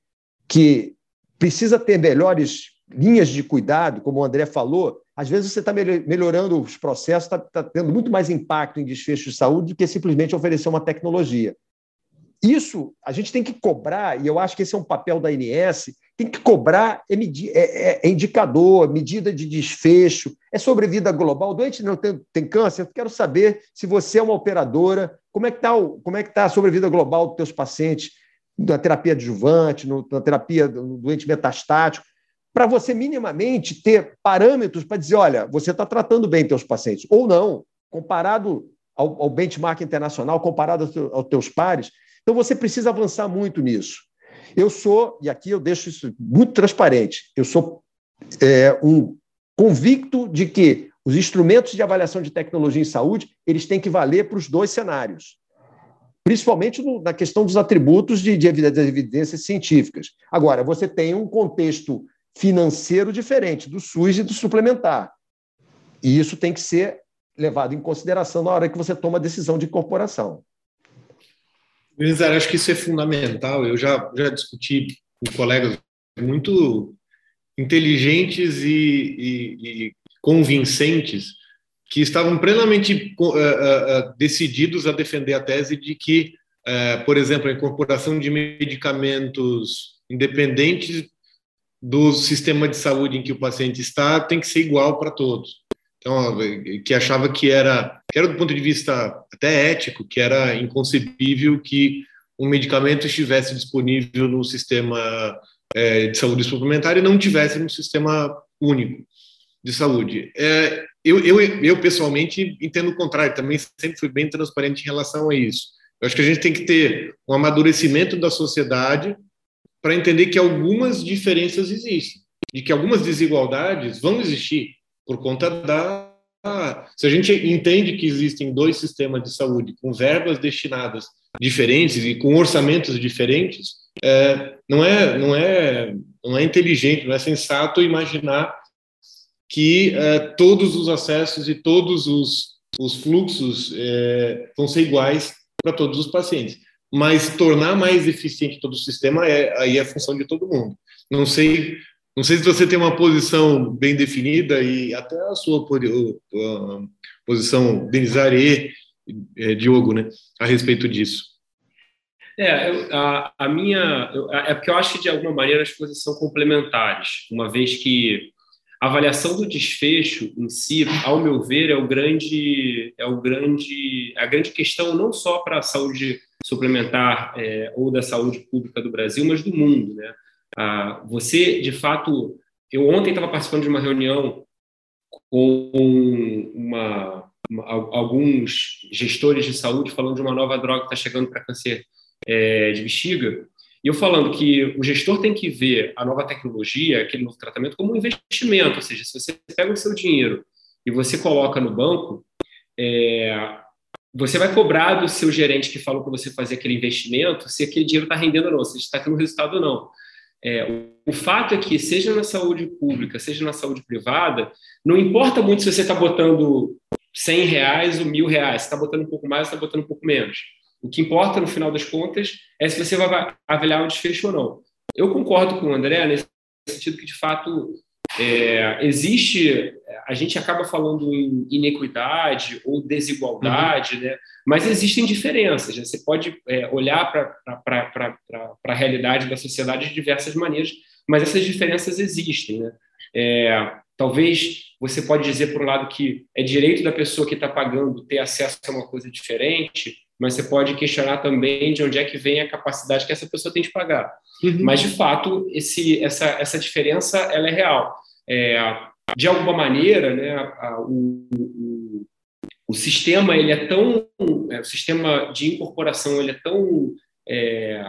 que precisa ter melhores linhas de cuidado, como o André falou. Às vezes você está melhorando os processos, está tá tendo muito mais impacto em desfecho de saúde do que simplesmente oferecer uma tecnologia. Isso a gente tem que cobrar, e eu acho que esse é um papel da ANS, tem que cobrar é, é, é, indicador, medida de desfecho, é sobrevida global. O doente não tem, tem câncer, eu quero saber se você é uma operadora, como é que está é tá a sobrevida global dos teus pacientes na terapia adjuvante, no, na terapia do doente metastático, para você minimamente ter parâmetros para dizer, olha, você está tratando bem teus pacientes, ou não, comparado ao, ao benchmark internacional, comparado aos teus pares. Então, você precisa avançar muito nisso. Eu sou, e aqui eu deixo isso muito transparente, eu sou é, um convicto de que os instrumentos de avaliação de tecnologia em saúde eles têm que valer para os dois cenários, principalmente no, na questão dos atributos de, de evidências científicas. Agora, você tem um contexto financeiro diferente do SUS e do suplementar. E isso tem que ser levado em consideração na hora que você toma a decisão de incorporação. Grisar, acho que isso é fundamental. Eu já, já discuti com colegas muito inteligentes e, e, e convincentes que estavam plenamente uh, uh, decididos a defender a tese de que, uh, por exemplo, a incorporação de medicamentos independentes do sistema de saúde em que o paciente está tem que ser igual para todos. Então, que achava que era, que era do ponto de vista até ético, que era inconcebível que um medicamento estivesse disponível no sistema é, de saúde suplementar e não tivesse no sistema único de saúde. É, eu, eu, eu, pessoalmente, entendo o contrário, também sempre fui bem transparente em relação a isso. Eu acho que a gente tem que ter um amadurecimento da sociedade para entender que algumas diferenças existem e que algumas desigualdades vão existir por conta da. Se a gente entende que existem dois sistemas de saúde com verbas destinadas diferentes e com orçamentos diferentes, é, não é não é não é inteligente, não é sensato imaginar que é, todos os acessos e todos os, os fluxos é, vão ser iguais para todos os pacientes. Mas tornar mais eficiente todo o sistema é aí é a função de todo mundo. Não sei, não sei se você tem uma posição bem definida e até a sua posição, Denizare e Diogo, né, a respeito disso. É, eu, a, a, minha. Eu, é porque eu acho que, de alguma maneira, as coisas são complementares, uma vez que a avaliação do desfecho em si, ao meu ver, é o grande, é o grande, a grande questão não só para a saúde suplementar é, ou da saúde pública do Brasil, mas do mundo, né? Ah, você, de fato, eu ontem estava participando de uma reunião com uma, uma, alguns gestores de saúde falando de uma nova droga que está chegando para câncer é, de bexiga e eu falando que o gestor tem que ver a nova tecnologia, aquele novo tratamento, como um investimento, ou seja, se você pega o seu dinheiro e você coloca no banco, é, você vai cobrar do seu gerente que falou para você fazer aquele investimento se aquele dinheiro está rendendo ou não, se está tendo resultado ou não. É, o, o, fato é que, seja na saúde pública, seja na saúde privada, não importa muito se você está botando 100 reais ou mil reais, se está botando um pouco mais, está botando um pouco menos. O que importa, no final das contas, é se você vai avaliar o desfecho ou não. Eu concordo com o André nesse sentido que, de fato, é, existe, a gente acaba falando em inequidade ou desigualdade, uhum. né? mas existem diferenças. Né? Você pode é, olhar para a realidade da sociedade de diversas maneiras, mas essas diferenças existem. Né? É, talvez você pode dizer, por um lado, que é direito da pessoa que está pagando ter acesso a uma coisa diferente, mas você pode questionar também de onde é que vem a capacidade que essa pessoa tem de pagar. Uhum. Mas, de fato, esse, essa, essa diferença ela é real. É, de alguma maneira, né, a, o, o, o, sistema ele é tão, é, o sistema de incorporação ele é tão é,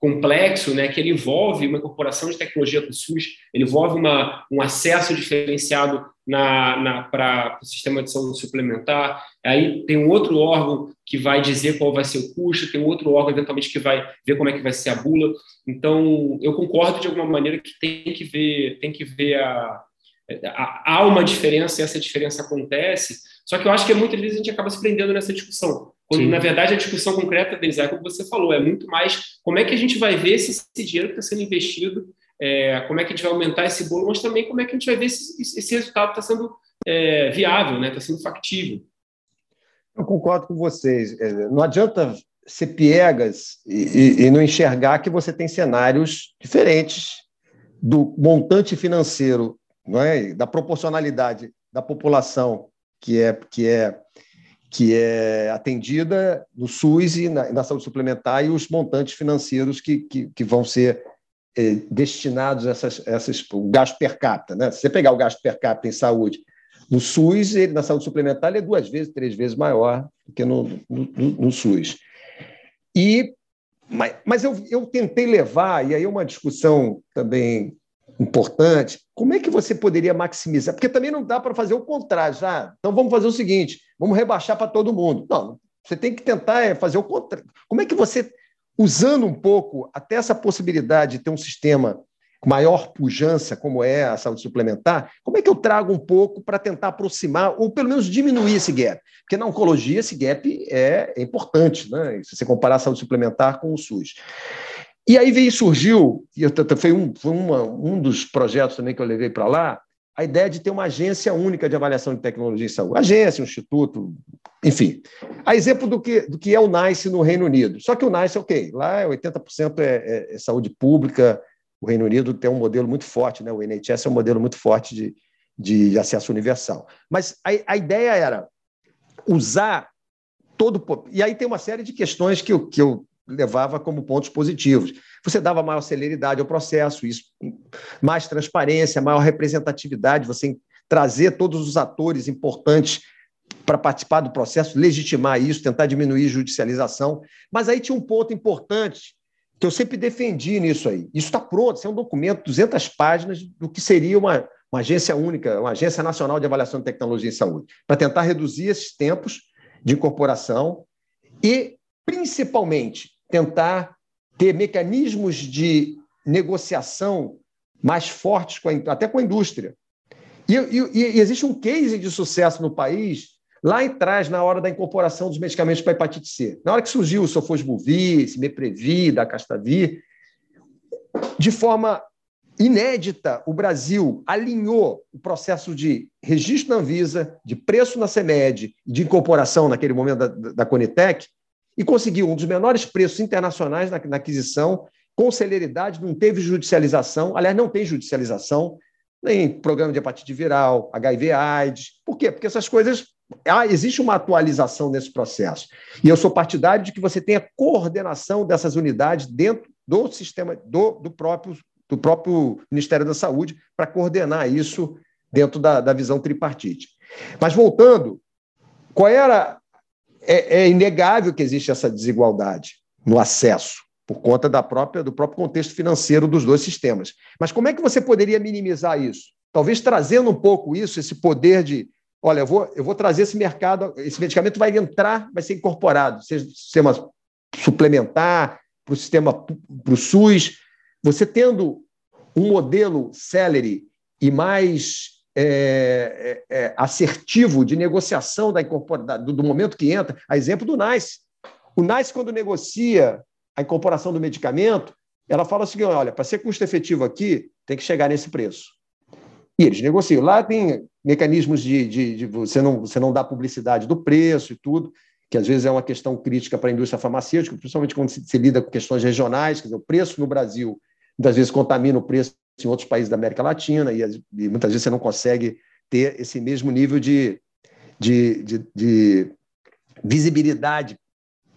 complexo, né, que ele envolve uma incorporação de tecnologia do SUS, ele envolve uma, um acesso diferenciado na, na para o sistema de saúde suplementar. Aí tem um outro órgão que vai dizer qual vai ser o custo, tem outro órgão eventualmente que vai ver como é que vai ser a bula. Então, eu concordo de alguma maneira que tem que ver, tem que ver a, há uma diferença e essa diferença acontece, só que eu acho que muitas vezes a gente acaba se prendendo nessa discussão. Quando, Sim. na verdade, a discussão concreta, Denise, é como você falou, é muito mais como é que a gente vai ver se esse dinheiro está sendo investido, é, como é que a gente vai aumentar esse bolo, mas também como é que a gente vai ver se esse resultado está sendo é, viável, está né, sendo factível. Eu concordo com vocês. É, não adianta ser piegas e, e, e não enxergar que você tem cenários diferentes do montante financeiro, não é? da proporcionalidade da população que é, que é, que é atendida no SUS e na, na saúde suplementar e os montantes financeiros que, que, que vão ser destinados a essas, essas, o gasto per capita. Né? Se você pegar o gasto per capita em saúde no SUS, ele, na saúde suplementar, ele é duas vezes, três vezes maior do que no, no, no SUS. E, mas mas eu, eu tentei levar, e aí é uma discussão também importante, como é que você poderia maximizar? Porque também não dá para fazer o contrário. Ah, então vamos fazer o seguinte: vamos rebaixar para todo mundo. Não, você tem que tentar é, fazer o contrário. Como é que você, usando um pouco até essa possibilidade de ter um sistema com maior pujança, como é a saúde suplementar, como é que eu trago um pouco para tentar aproximar, ou pelo menos diminuir esse gap? Porque na oncologia esse gap é, é importante, né? se você comparar a saúde suplementar com o SUS. E aí veio, surgiu, e foi, um, foi uma, um dos projetos também que eu levei para lá, a ideia de ter uma agência única de avaliação de tecnologia em saúde. Agência, um instituto, enfim. A exemplo do que, do que é o NICE no Reino Unido. Só que o NICE, ok, lá 80% é, é, é saúde pública, o Reino Unido tem um modelo muito forte, né? o NHS é um modelo muito forte de, de acesso universal. Mas a, a ideia era usar todo. E aí tem uma série de questões que eu, que eu levava como pontos positivos. Você dava maior celeridade ao processo, isso, mais transparência, maior representatividade, você trazer todos os atores importantes para participar do processo, legitimar isso, tentar diminuir a judicialização. Mas aí tinha um ponto importante que eu sempre defendi nisso aí. Isso está pronto, isso é um documento, 200 páginas, do que seria uma, uma agência única, uma agência nacional de avaliação de tecnologia em saúde, para tentar reduzir esses tempos de incorporação e, principalmente, tentar ter mecanismos de negociação mais fortes, com a, até com a indústria. E, e, e, existe um case de sucesso no país, lá atrás, na hora da incorporação dos medicamentos para hepatite C. Na hora que surgiu o Sofosbuvir, Meprevi, da Castavir, de forma inédita, o Brasil alinhou o processo de registro na Anvisa, de preço na CEMED, de incorporação naquele momento da, da Conitec, e conseguiu um dos menores preços internacionais na, na aquisição, com celeridade, não teve judicialização, aliás, não tem judicialização, nem programa de hepatite viral, HIV AIDS. Por quê? Porque essas coisas. Ah, existe uma atualização nesse processo. E eu sou partidário de que você tenha coordenação dessas unidades dentro do sistema do, do próprio do próprio Ministério da Saúde para coordenar isso dentro da, da visão tripartite. Mas voltando, qual era. É, é, inegável que existe essa desigualdade no acesso, por conta da própria, do próprio contexto financeiro dos dois sistemas. Mas como é que você poderia minimizar isso? Talvez trazendo um pouco isso, esse poder de. Olha, eu vou, eu vou trazer esse mercado, esse medicamento vai entrar, vai ser incorporado, seja no sistema suplementar, para o sistema, para o SUS, você tendo um modelo celery e mais é, é, é, assertivo de negociação da incorporação, do, do momento que entra, a exemplo do NICE. O NICE, quando negocia a incorporação do medicamento, ela fala o seguinte: olha, para ser custo efetivo aqui, tem que chegar nesse preço. E eles negociam. Lá tem mecanismos de, de, de, você, não, você não dá publicidade do preço e tudo, que às vezes é uma questão crítica para a indústria farmacêutica, principalmente quando se, se lida com questões regionais, quer dizer, o preço no Brasil muitas vezes contamina o preço em outros países da América Latina e, e muitas vezes você não consegue ter esse mesmo nível de, de, de, de visibilidade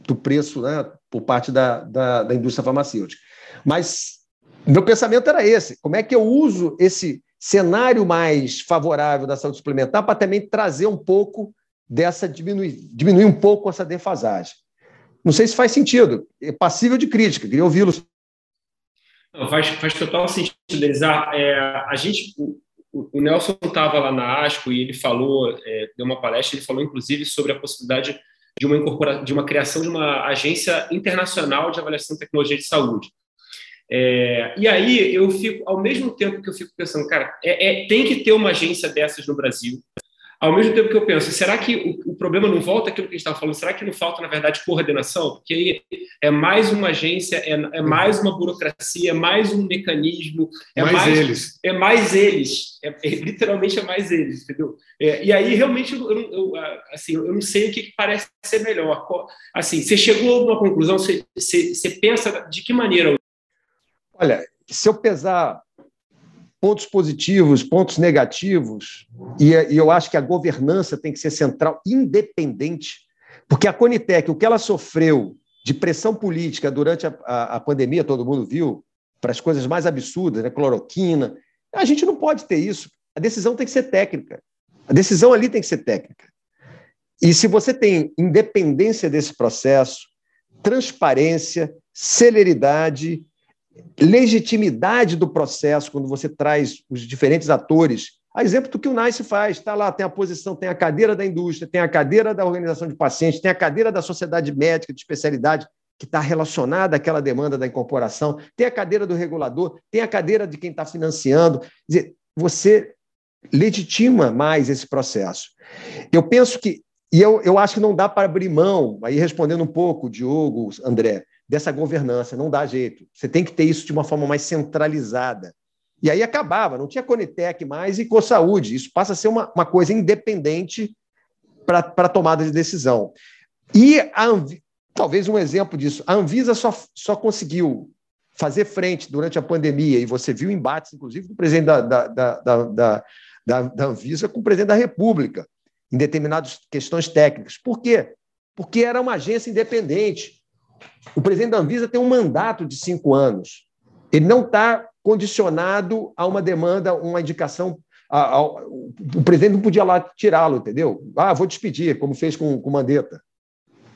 do preço né, por parte da, da, da indústria farmacêutica. Mas meu pensamento era esse: como é que eu uso esse cenário mais favorável da saúde suplementar para também trazer um pouco dessa diminuir, diminuir um pouco essa defasagem. Não sei se faz sentido, é passível de crítica, queria ouvi-los faz, faz total sentido, Elisa. É, a gente, o, o Nelson estava lá na ASCO e ele falou, é, deu uma palestra, ele falou inclusive sobre a possibilidade de uma, incorpora, de uma criação de uma agência internacional de avaliação de tecnologia de saúde. É, e aí eu fico, ao mesmo tempo que eu fico pensando, cara, é, é, tem que ter uma agência dessas no Brasil. Ao mesmo tempo que eu penso, será que o, o problema não volta aquilo que a gente estava falando? Será que não falta, na verdade, coordenação? Porque aí é mais uma agência, é, é mais uma burocracia, é mais um mecanismo. É mais, mais eles. É mais eles. É, é, literalmente é mais eles, entendeu? É, e aí, realmente, eu, eu, eu, assim, eu não sei o que, que parece ser melhor. Assim, você chegou a uma conclusão, você, você, você pensa de que maneira? Olha, se eu pesar pontos positivos, pontos negativos, e, e, eu acho que a governança tem que ser central, independente, porque a Conitec, o que ela sofreu de pressão política durante a, a, a pandemia, todo mundo viu, para as coisas mais absurdas, né? cloroquina, a gente não pode ter isso. A decisão tem que ser técnica. A decisão ali tem que ser técnica. E se você tem independência desse processo, transparência, celeridade legitimidade do processo, quando você traz os diferentes atores. A exemplo do que o NICE faz, está lá, tem a posição, tem a cadeira da indústria, tem a cadeira da organização de pacientes, tem a cadeira da sociedade médica de especialidade, que está relacionada àquela demanda da incorporação, tem a cadeira do regulador, tem a cadeira de quem está financiando. Quer dizer, você legitima mais esse processo. Eu penso que, e eu, eu acho que não dá para abrir mão, aí respondendo um pouco, Diogo, André, dessa governança, não dá jeito. Você tem que ter isso de uma forma mais centralizada. E aí acabava, não tinha Conitec mais e CoSaúde. Isso passa a ser uma, uma coisa independente para tomada de decisão. E Anvi, talvez um exemplo disso, a Anvisa só, só conseguiu fazer frente durante a pandemia, e você viu embates, inclusive, do presidente da, da, da, da, da, da Anvisa com o presidente da República, em determinadas questões técnicas. Por quê? Porque era uma agência independente o presidente da Anvisa tem um mandato de cinco anos. Ele não está condicionado a uma demanda, uma indicação. A, a, o presidente não podia lá tirá-lo, entendeu? Ah, vou despedir, como fez com o Mandetta.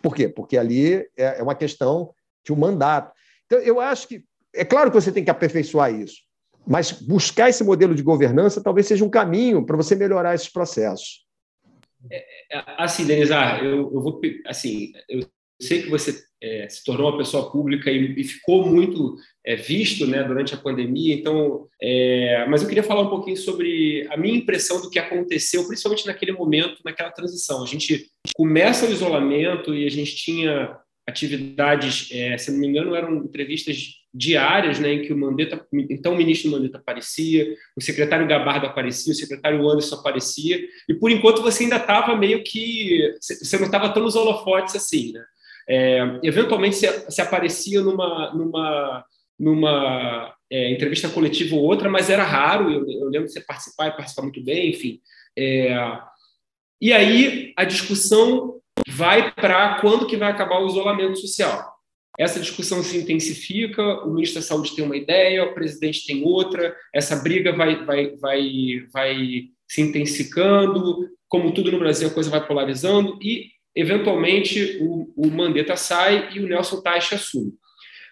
Por quê? Porque ali é, é uma questão de um mandato. Então, eu acho que. É claro que você tem que aperfeiçoar isso, mas buscar esse modelo de governança talvez seja um caminho para você melhorar esses processos. É, é assim, Denizar, eu, eu vou. Assim, eu sei que você é, se tornou uma pessoa pública e, e ficou muito é, visto né, durante a pandemia. Então, é, mas eu queria falar um pouquinho sobre a minha impressão do que aconteceu, principalmente naquele momento, naquela transição. A gente começa o isolamento e a gente tinha atividades, é, se não me engano, eram entrevistas diárias, né, em que o Mandetta, então o ministro Mandetta aparecia, o secretário Gabardo aparecia, o secretário Anderson aparecia, e por enquanto você ainda estava meio que, você não estava tão nos holofotes assim, né? É, eventualmente se, se, aparecia numa, numa, numa é, entrevista coletiva ou outra, mas era raro, eu, eu, lembro de você participar e participar muito bem, enfim. É, e aí a discussão vai para quando que vai acabar o isolamento social. Essa discussão se intensifica, o ministro da Saúde tem uma ideia, o presidente tem outra, essa briga vai, vai, vai, vai se intensificando, como tudo no Brasil, a coisa vai polarizando e, eventualmente, o, o Mandetta sai e o Nelson Teich assume.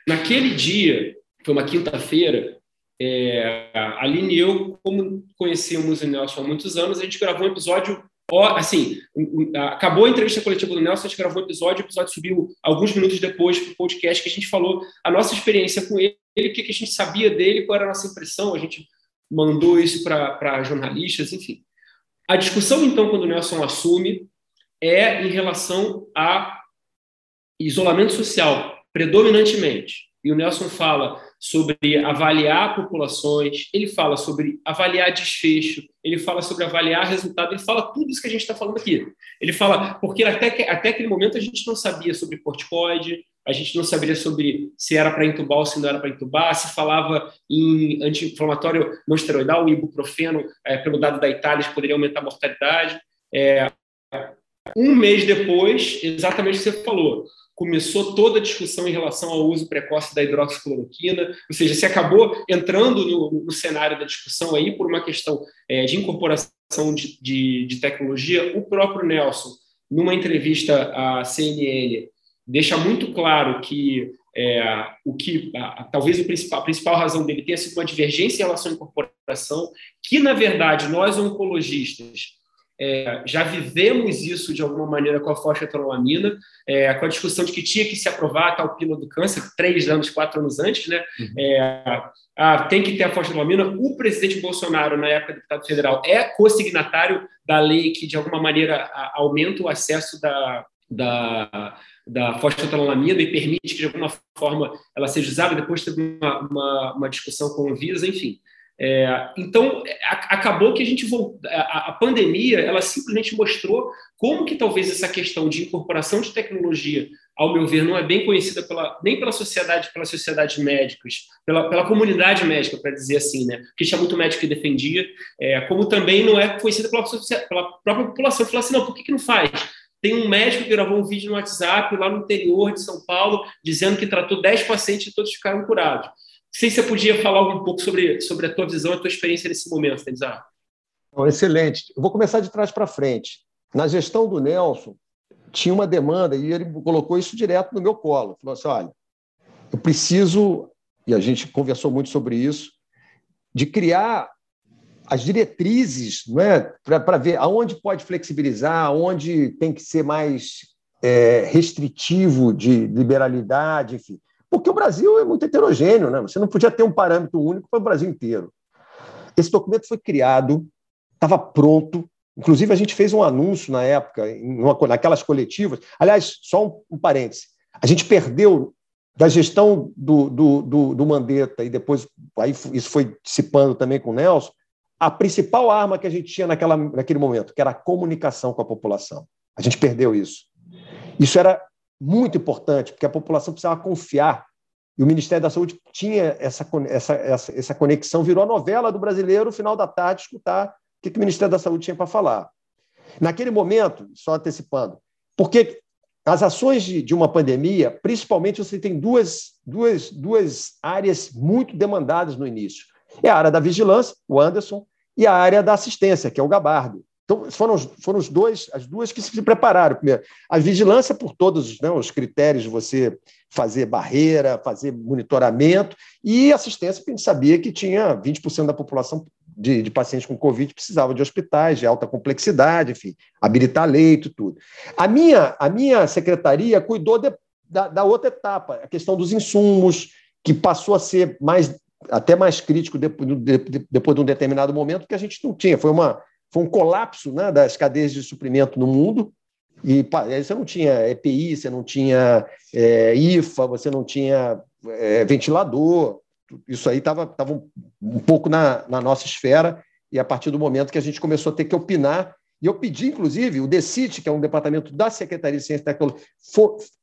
Naquele dia, foi uma quinta-feira, é, a Aline e eu, como conhecíamos o Nelson há muitos anos, a gente gravou um episódio assim, acabou a entrevista coletiva do Nelson, a gente gravou o episódio, o episódio subiu alguns minutos depois para o podcast, que a gente falou a nossa experiência com ele, o que a gente sabia dele, qual era a nossa impressão, a gente mandou isso para jornalistas, enfim. A discussão, então, quando o Nelson assume, é em relação a isolamento social, predominantemente. E o Nelson fala sobre avaliar populações, ele fala sobre avaliar desfecho, ele fala sobre avaliar resultado, ele fala tudo isso que a gente está falando aqui. Ele fala, porque até, até aquele momento a gente não sabia sobre corticoide, a gente não sabia sobre se era para entubar ou se não era para entubar, se falava em anti-inflamatório não esteroidal, ibuprofeno, é, pelo dado da Itália, poderia aumentar a mortalidade. É, um mês depois, exatamente o que você falou, começou toda a discussão em relação ao uso precoce da hidroxicloroquina, ou seja, se acabou entrando no, no cenário da discussão aí por uma questão é, de incorporação de, de, de, tecnologia. O próprio Nelson, numa entrevista à CNN, deixa muito claro que é, o que a, talvez o principal, a principal razão dele tenha sido uma divergência em relação à incorporação, que na verdade nós oncologistas é, já vivemos isso de alguma maneira com a fosfetanolamina, é, com a discussão de que tinha que se aprovar a tal pílula do câncer, três anos, quatro anos antes, né? Uhum. É, ah, tem que ter a fosfetanolamina. O presidente Bolsonaro, na época deputado federal, é co-signatário da lei que, de alguma maneira, a, aumenta o acesso da, da, da fosfetanolamina e permite que, de alguma forma, ela seja usada. Depois teve uma, uma, uma discussão com o Visa, enfim. É, então, a, acabou que a gente a, a, pandemia, ela simplesmente mostrou como que talvez essa questão de incorporação de tecnologia, ao meu ver, não é bem conhecida pela, nem pela sociedade, pelas sociedades médicas, pela, pela comunidade médica, para dizer assim, né? Porque tinha muito médico que defendia, é, como também não é conhecida pela, pela própria população. Falar assim, não, por que, que não faz? Tem um médico que gravou um vídeo no WhatsApp lá no interior de São Paulo, dizendo que tratou 10 pacientes e todos ficaram curados sei se você podia falar um pouco sobre, sobre a tua visão, a tua experiência nesse momento, Denizar. Excelente. Eu vou começar de trás para frente. Na gestão do Nelson, tinha uma demanda e ele colocou isso direto no meu colo. Falou assim: olha, eu preciso, e a gente conversou muito sobre isso, de criar as diretrizes não é? para ver aonde pode flexibilizar, aonde tem que ser mais é, restritivo de liberalidade, enfim. Porque o Brasil é muito heterogêneo, né? Você não podia ter um parâmetro único para o Brasil inteiro. Esse documento foi criado, estava pronto. Inclusive, a gente fez um anúncio na época, uma, naquelas coletivas. Aliás, só um, um parêntese. A gente perdeu da gestão do, do, do, do Mandetta, e depois aí isso foi dissipando também com o Nelson, a principal arma que a gente tinha naquela, naquele momento, que era a comunicação com a população. A gente perdeu isso. Isso era muito importante, porque a população precisava confiar. E o Ministério da Saúde tinha essa, essa, essa, essa conexão, virou a novela do brasileiro, no final da tarde, escutar o que, que o Ministério da Saúde tinha para falar. Naquele momento, só antecipando, porque as ações de, de, uma pandemia, principalmente você tem duas, duas, duas áreas muito demandadas no início. É a área da vigilância, o Anderson, e a área da assistência, que é o Gabardo. Então, foram, foram os dois, as duas que se prepararam. Primeiro, a vigilância por todos né, os critérios de você fazer barreira, fazer monitoramento, e assistência, porque a gente sabia que tinha 20% da população de, de, pacientes com Covid precisava de hospitais de alta complexidade, enfim, habilitar leito, tudo. A minha, a minha secretaria cuidou de, da, da, outra etapa, a questão dos insumos, que passou a ser mais até mais crítico depois, de, depois de um determinado momento, que a gente não tinha. Foi, uma, foi um colapso né, das cadeias de suprimento no mundo, e você não tinha EPI, você não tinha é, IFA, você não tinha é, ventilador, isso aí estava tava um, um pouco na, na nossa esfera, e a partir do momento que a gente começou a ter que opinar, e eu pedi, inclusive, o DECIT, que é um departamento da Secretaria de Ciência e Tecnologia,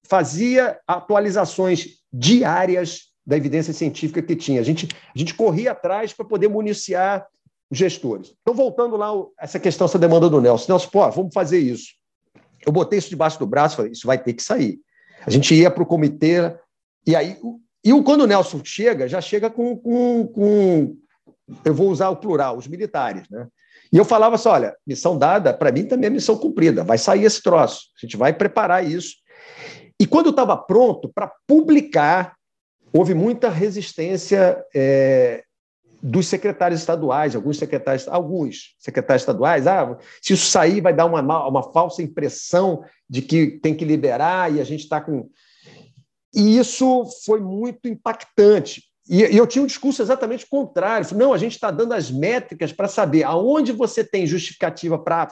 fazia atualizações diárias da evidência científica que tinha. A gente, a gente corria atrás para poder municiar os gestores. Então, voltando lá, essa questão, essa demanda do Nelson. Nelson, pô, vamos fazer isso. Eu botei isso debaixo do braço, falei, isso vai ter que sair. A gente ia para o comitê, e aí. E quando o Nelson chega, já chega com, com, com eu vou usar o plural, os militares, né? E eu falava assim: olha, missão dada, para mim também é missão cumprida, vai sair esse troço, a gente vai preparar isso. E quando eu estava pronto para publicar, houve muita resistência é, dos secretários estaduais, alguns secretários, alguns secretários estaduais, ah, se isso sair vai dar uma, uma falsa impressão de que tem que liberar e a gente está com. E isso foi muito impactante, e, eu tinha um discurso exatamente contrário. Não, a gente está dando as métricas para saber aonde você tem justificativa para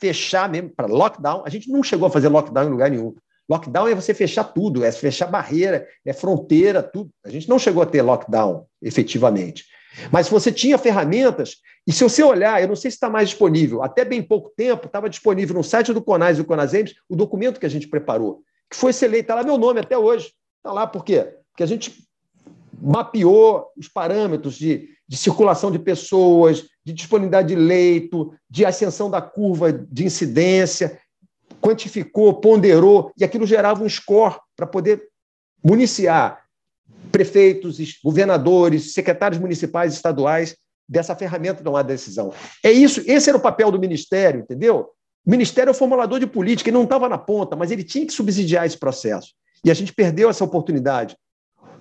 fechar mesmo, para lockdown. A gente não chegou a fazer lockdown em lugar nenhum. Lockdown é você fechar tudo, é fechar barreira, é fronteira, tudo. A gente não chegou a ter lockdown efetivamente. Mas você tinha ferramentas, e se você olhar, eu não sei se está mais disponível, até bem pouco tempo estava disponível no site do CONAS e do CONASEMS o documento que a gente preparou, que foi esse está lá meu nome até hoje. Está lá por quê? Porque a gente mapeou os parâmetros de, de circulação de pessoas, de disponibilidade de leito, de ascensão da curva de incidência, quantificou, ponderou, e aquilo gerava um score para poder municiar prefeitos, governadores, secretários municipais estaduais dessa ferramenta de tomar decisão. É isso, esse era o papel do ministério, entendeu? O ministério é o formulador de política, ele não estava na ponta, mas ele tinha que subsidiar esse processo. E a gente perdeu essa oportunidade.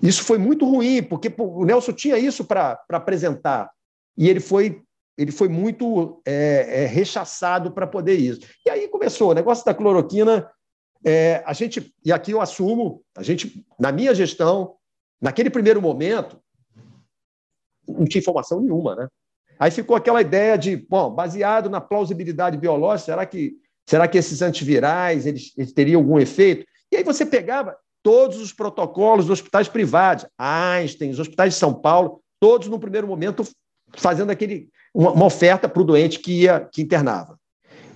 Isso foi muito ruim, porque o Nelson tinha isso para apresentar. E ele foi, ele foi muito é, é, rechaçado para poder isso. E aí começou o negócio da cloroquina. É, a gente, e aqui eu assumo, a gente, na minha gestão, naquele primeiro momento, não tinha informação nenhuma, né? Aí ficou aquela ideia de, bom, baseado na plausibilidade biológica, será que, será que esses antivirais eles, eles teriam algum efeito? E aí você pegava, todos os protocolos dos hospitais privados, Einstein, os hospitais de São Paulo, todos no primeiro momento fazendo aquele, uma, uma oferta para o doente que ia que internava.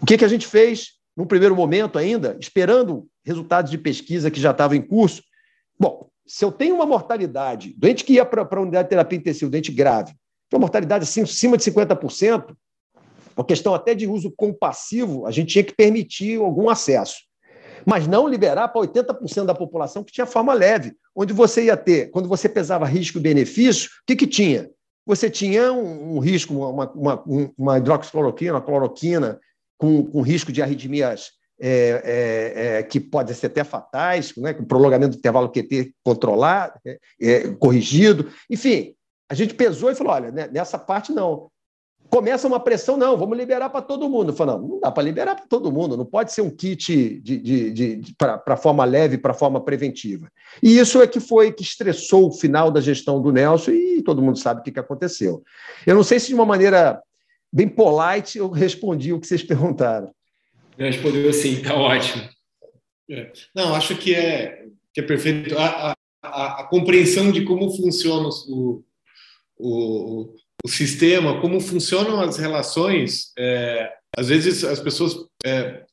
O que, que a gente fez no primeiro momento ainda, esperando resultados de pesquisa que já estavam em curso? Bom, se eu tenho uma mortalidade, doente que ia para a unidade de terapia intensiva, doente grave, uma mortalidade assim, acima de 50%, uma questão até de uso compassivo, a gente tinha que permitir algum acesso mas não liberar para 80% da população que tinha forma leve, onde você ia ter, quando você pesava risco e benefício, o que, que tinha? Você tinha um, um risco, uma, uma, uma hidroxicloroquina, uma cloroquina, com, com risco de arritmias é, é, é, que podem ser até fatais, né, com prolongamento do intervalo QT controlado, é, é, corrigido. Enfim, a gente pesou e falou: olha, né, nessa parte não começa uma pressão, não, vamos liberar para todo mundo. Falo, não, não dá para liberar para todo mundo, não pode ser um kit de, de, de, de para forma leve, para forma preventiva. E isso é que foi que estressou o final da gestão do Nelson e todo mundo sabe o que, que aconteceu. Eu não sei se de uma maneira bem polite eu respondi o que vocês perguntaram. Respondeu sim, está ótimo. É. Não, acho que é, que é perfeito. A, a, a compreensão de como funciona o, o, o sistema, como funcionam as relações. É, às vezes as pessoas é,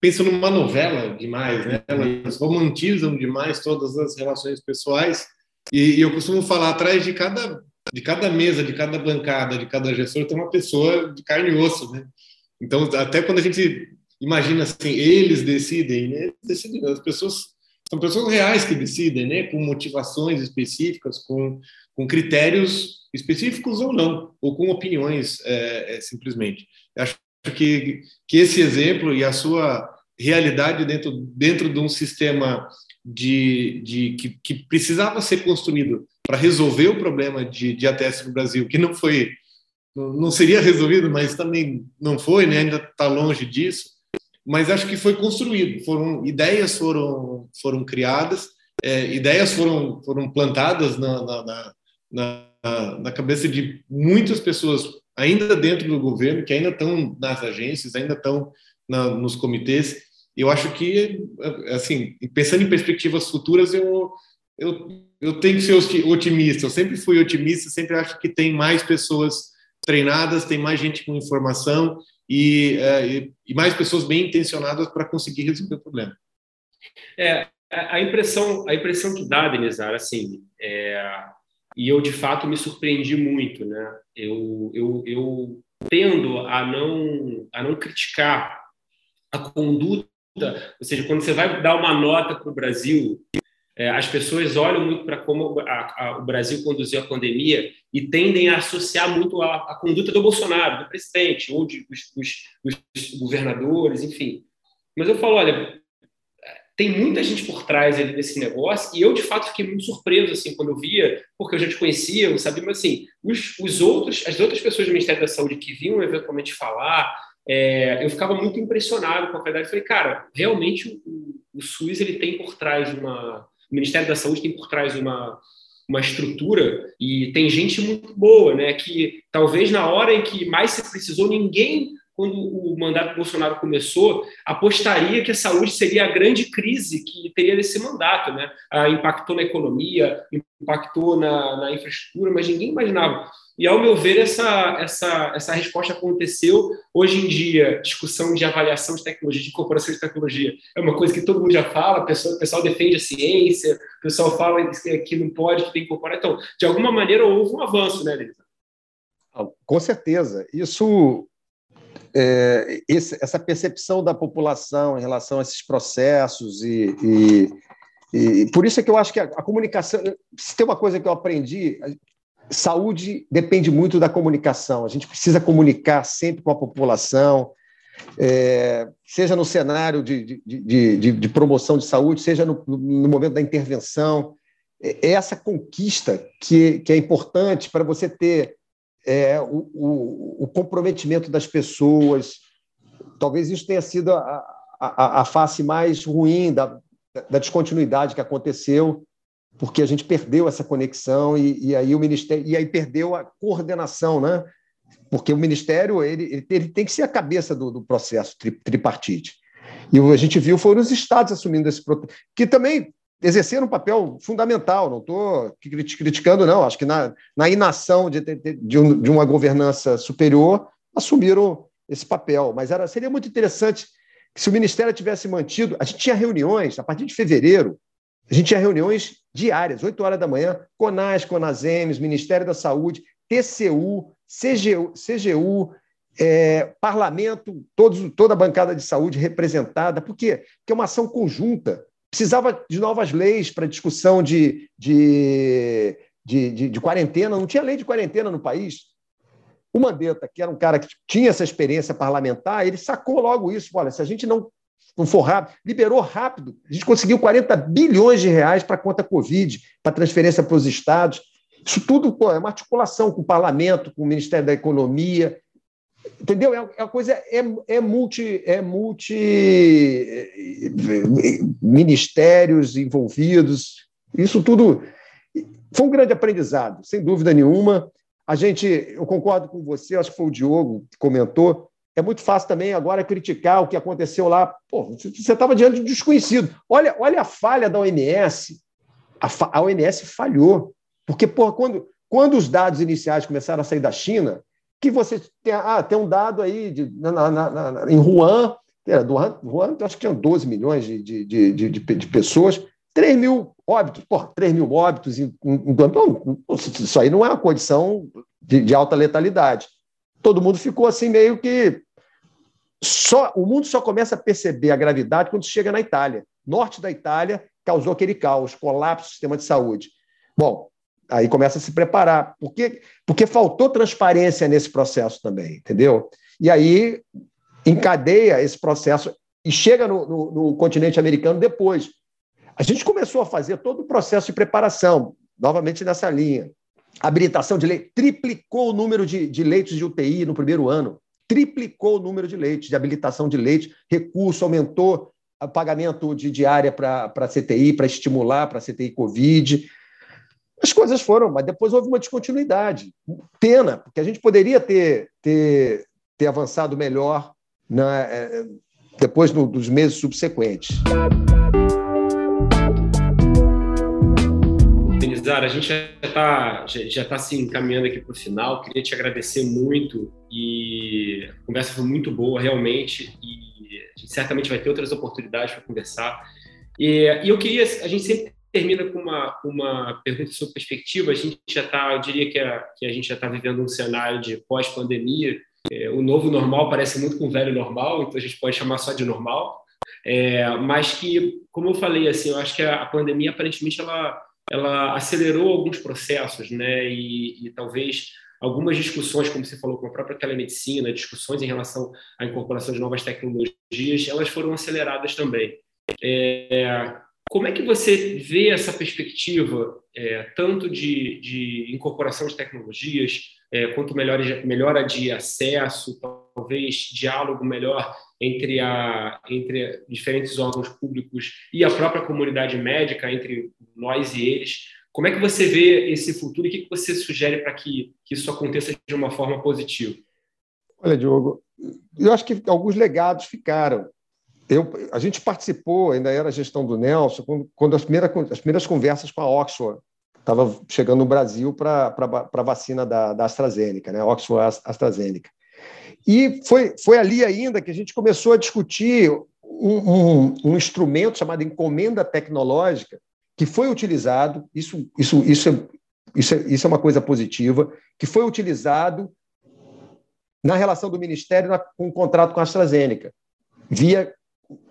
pensam numa novela demais, né? Elas romantizam demais todas as relações pessoais. E, e eu costumo falar atrás de cada de cada mesa, de cada bancada, de cada gestor tem uma pessoa de carne e osso, né? Então até quando a gente imagina assim, eles decidem, né? Decidem, as pessoas são pessoas reais que decidem, né? Com motivações específicas, com, com critérios específicos ou não, ou com opiniões é, é, simplesmente. Eu acho que, que esse exemplo e a sua realidade dentro, dentro de um sistema de, de que, que precisava ser construído para resolver o problema de, de ATS no Brasil, que não foi, não seria resolvido, mas também não foi, né? ainda está longe disso. Mas acho que foi construído, foram ideias foram foram criadas, é, ideias foram foram plantadas na, na, na, na, cabeça de muitas pessoas ainda dentro do governo, que ainda estão nas agências, ainda estão nos comitês. Eu acho que, assim, pensando em perspectivas futuras, eu, eu, eu tenho que ser otimista. Eu sempre fui otimista, sempre acho que tem mais pessoas treinadas, tem mais gente com informação e, é, e mais pessoas bem intencionadas para conseguir resolver o problema. É, a impressão, a impressão que dá, Denizar, assim, é, e eu de fato me surpreendi muito, né? Eu, eu, eu tendo a não a não criticar a conduta, ou seja, quando você vai dar uma nota para o Brasil, as pessoas olham muito para como a, a, o Brasil conduziu a pandemia e tendem a associar muito a, a conduta do Bolsonaro, do presidente, ou de, dos, dos, dos, governadores, enfim. Mas eu falo, olha, tem muita gente por trás desse negócio e eu, de fato, fiquei muito surpreso assim, quando eu via, porque eu já te conhecia, eu sabia, mas assim, os, os outros, as outras pessoas do Ministério da Saúde que vinham eventualmente falar, é, eu ficava muito impressionado com a verdade. Eu falei, cara, realmente o, o SUS ele tem por trás uma o Ministério da Saúde tem por trás uma, uma estrutura e tem gente muito boa, né? Que talvez na hora em que mais se precisou, ninguém, quando o mandato do Bolsonaro começou, apostaria que a saúde seria a grande crise que teria nesse mandato, né? Ah, impactou na economia, impactou na, na infraestrutura, mas ninguém imaginava. E, ao meu ver, essa, essa, essa resposta aconteceu. Hoje em dia, discussão de avaliação de tecnologia, de incorporação de tecnologia, é uma coisa que todo mundo já fala, o pessoal, pessoal defende a ciência, o pessoal fala que não pode, que tem que incorporar. Então, de alguma maneira, houve um avanço, né, Lisa? Com certeza. Isso, é, esse, essa percepção da população em relação a esses processos e, e, e, por isso é que eu acho que a, a comunicação, se tem uma coisa que eu aprendi, saúde depende muito da comunicação. A gente precisa comunicar sempre com a população, é, seja no cenário de, de, de, de, promoção de saúde, seja no, no momento da intervenção. É, é essa conquista que, que é importante para você ter é, o, o, o, comprometimento das pessoas. Talvez isso tenha sido a, a, a face mais ruim da, da descontinuidade que aconteceu porque a gente perdeu essa conexão e, e, aí o ministério e aí perdeu a coordenação, né? Porque o ministério ele, ele, tem que ser a cabeça do, do processo tri, tripartite. E a gente viu foram os estados assumindo esse que também exerceram um papel fundamental. Não estou criticando, não. Acho que na, na inação de, de, um, de uma governança superior assumiram esse papel. Mas era, seria muito interessante que se o Ministério tivesse mantido. A gente tinha reuniões a partir de fevereiro a gente tinha reuniões diárias, 8 horas da manhã, CONAS, CONASEMES, Ministério da Saúde, TCU, CGU, CGU é, parlamento, todos, toda a bancada de saúde representada. Por quê? Porque é uma ação conjunta. Precisava de novas leis para discussão de, de, de, de, de quarentena. Não tinha lei de quarentena no país. O Mandetta, que era um cara que tinha essa experiência parlamentar, ele sacou logo isso. Olha, se a gente não não for rápido, liberou rápido. A gente conseguiu 40 bilhões de reais para conta Covid, para transferência para os estados. Isso tudo pô, é uma articulação com o parlamento, com o Ministério da Economia. Entendeu? É, é uma coisa, é, é multi, é multi ministérios envolvidos. Isso tudo foi um grande aprendizado, sem dúvida nenhuma. A gente, eu concordo com você, acho que foi o Diogo que comentou, é muito fácil também agora criticar o que aconteceu lá. Pô, você estava diante de um desconhecido. Olha, olha a falha da OMS. A, a OMS falhou. Porque, pô, quando, quando os dados iniciais começaram a sair da China, que você tem, ah, tem um dado aí de, na, na, na, em Wuhan, era, do acho que tinha 12 milhões de, de, de, de, de pessoas, 3 mil óbitos, pô, 3 mil óbitos, em, em, em, isso aí não é uma condição de, de alta letalidade todo mundo ficou assim meio que só o mundo só começa a perceber a gravidade quando chega na Itália. Norte da Itália causou aquele caos, colapso do sistema de saúde. Bom, aí começa a se preparar. Por quê? Porque faltou transparência nesse processo também, entendeu? E aí encadeia esse processo e chega no, no, no continente americano depois. A gente começou a fazer todo o processo de preparação, novamente nessa linha. Habilitação de lei triplicou o número de, de leitos de UTI no primeiro ano. triplicou o número de leitos, de habilitação de leitos, recurso aumentou o pagamento de diária para CTI, para estimular para CTI Covid. As coisas foram, mas depois houve uma descontinuidade. Pena, porque a gente poderia ter, ter, ter avançado melhor né, depois no, dos meses subsequentes. Denizar, a gente já está já, tá se encaminhando aqui para o final. Queria te agradecer muito e a conversa foi muito boa, realmente. E a gente certamente vai ter outras oportunidades para conversar. E, e, eu queria, a gente sempre termina com uma, uma pergunta sobre perspectiva. A gente já está, eu diria que a, que a gente já está vivendo um cenário de pós-pandemia. É, o novo normal parece muito com o velho normal, então a gente pode chamar só de normal. É, mas que, como eu falei, assim, eu acho que a, a pandemia aparentemente ela, ela acelerou alguns processos, né? E, e talvez algumas discussões, como você falou, com a própria telemedicina, discussões em relação à incorporação de novas tecnologias, elas foram aceleradas também. É, como é que você vê essa perspectiva, é, tanto de, de, incorporação de tecnologias, é, quanto melhora, melhora de acesso, talvez diálogo melhor entre, a, entre diferentes órgãos públicos e a própria comunidade médica, entre nós e eles? Como é que você vê esse futuro e o que você sugere para que, que isso aconteça de uma forma positiva? Olha, Diogo, eu acho que alguns legados ficaram. Eu, a gente participou, ainda era a gestão do Nelson, quando, quando as, primeiras, as primeiras conversas com a Oxford estava chegando no Brasil para a vacina da, da AstraZeneca, né? Oxford AstraZeneca. E foi, foi ali ainda que a gente começou a discutir um, um, um instrumento chamado encomenda tecnológica, que foi utilizado, isso, isso, isso, é, isso, é, isso é uma coisa positiva, que foi utilizado na relação do Ministério com o contrato com a AstraZeneca, via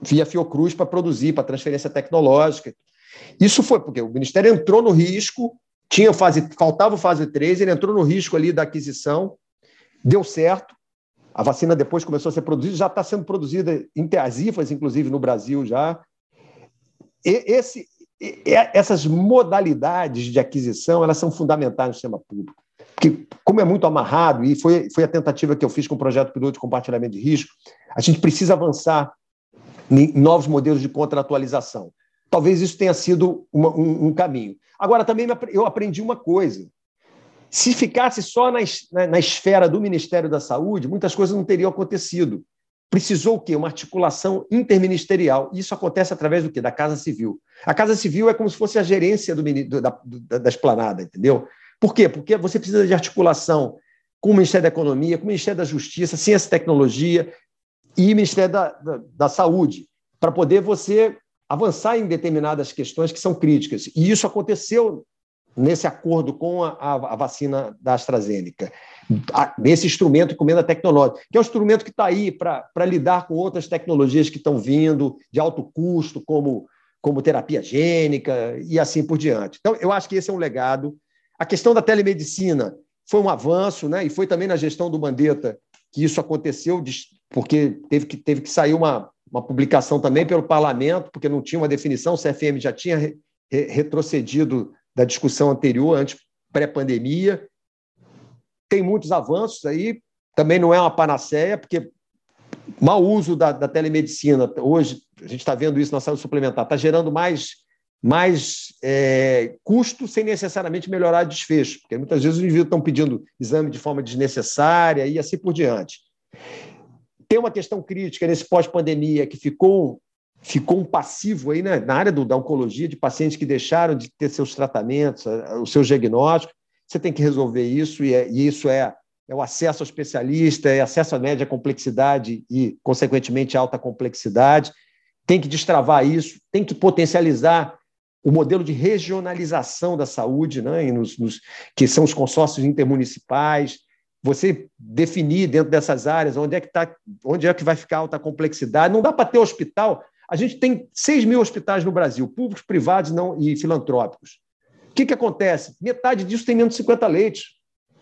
via Fiocruz para produzir, para transferência tecnológica. Isso foi porque o Ministério entrou no risco, tinha fase, faltava fase 3, ele entrou no risco ali da aquisição, deu certo. A vacina depois começou a ser produzida, já está sendo produzida em as inclusive no Brasil já. E, esse, e, essas modalidades de aquisição elas são fundamentais no sistema público. Porque, como é muito amarrado, e foi, foi a tentativa que eu fiz com o projeto piloto de compartilhamento de risco, a gente precisa avançar novos modelos de contratualização. Talvez isso tenha sido uma, um, um, caminho. Agora, também eu aprendi uma coisa. Se ficasse só na, na, esfera do Ministério da Saúde, muitas coisas não teriam acontecido. Precisou o quê? Uma articulação interministerial. Isso acontece através do quê? Da Casa Civil. A Casa Civil é como se fosse a gerência do, da, da esplanada, entendeu? Por quê? Porque você precisa de articulação com o Ministério da Economia, com o Ministério da Justiça, ciência e tecnologia, e Ministério da, da, da Saúde, para poder você avançar em determinadas questões que são críticas. E isso aconteceu nesse acordo com a, a, a vacina da AstraZeneca, nesse instrumento de encomenda tecnológica, que é um instrumento que está aí para lidar com outras tecnologias que estão vindo de alto custo, como, como terapia gênica e assim por diante. Então, eu acho que esse é um legado. A questão da telemedicina foi um avanço, né? e foi também na gestão do Mandetta que isso aconteceu, porque teve que, teve que sair uma, uma publicação também pelo parlamento, porque não tinha uma definição, o CFM já tinha re, retrocedido da discussão anterior, antes pré-pandemia. Tem muitos avanços aí, também não é uma panaceia, porque mau uso da, da telemedicina, hoje, a gente está vendo isso na saúde suplementar, está gerando mais, mais é, custo sem necessariamente melhorar desfecho, porque muitas vezes os indivíduos estão pedindo exame de forma desnecessária e assim por diante. Tem uma questão crítica nesse pós-pandemia que ficou, ficou um passivo aí, né, na área do, da oncologia, de pacientes que deixaram de ter seus tratamentos, os seus diagnósticos. Você tem que resolver isso, e, é, e isso é, é o acesso ao especialista, é acesso à média complexidade e, consequentemente, alta complexidade. Tem que destravar isso, tem que potencializar o modelo de regionalização da saúde, né, nos, nos, que são os consórcios intermunicipais, você definir dentro dessas áreas onde é que tá, onde é que vai ficar alta complexidade. Não dá para ter hospital. A gente tem 6 mil hospitais no Brasil, públicos, privados não, e filantrópicos. O que, que acontece? Metade disso tem menos de 50 leitos.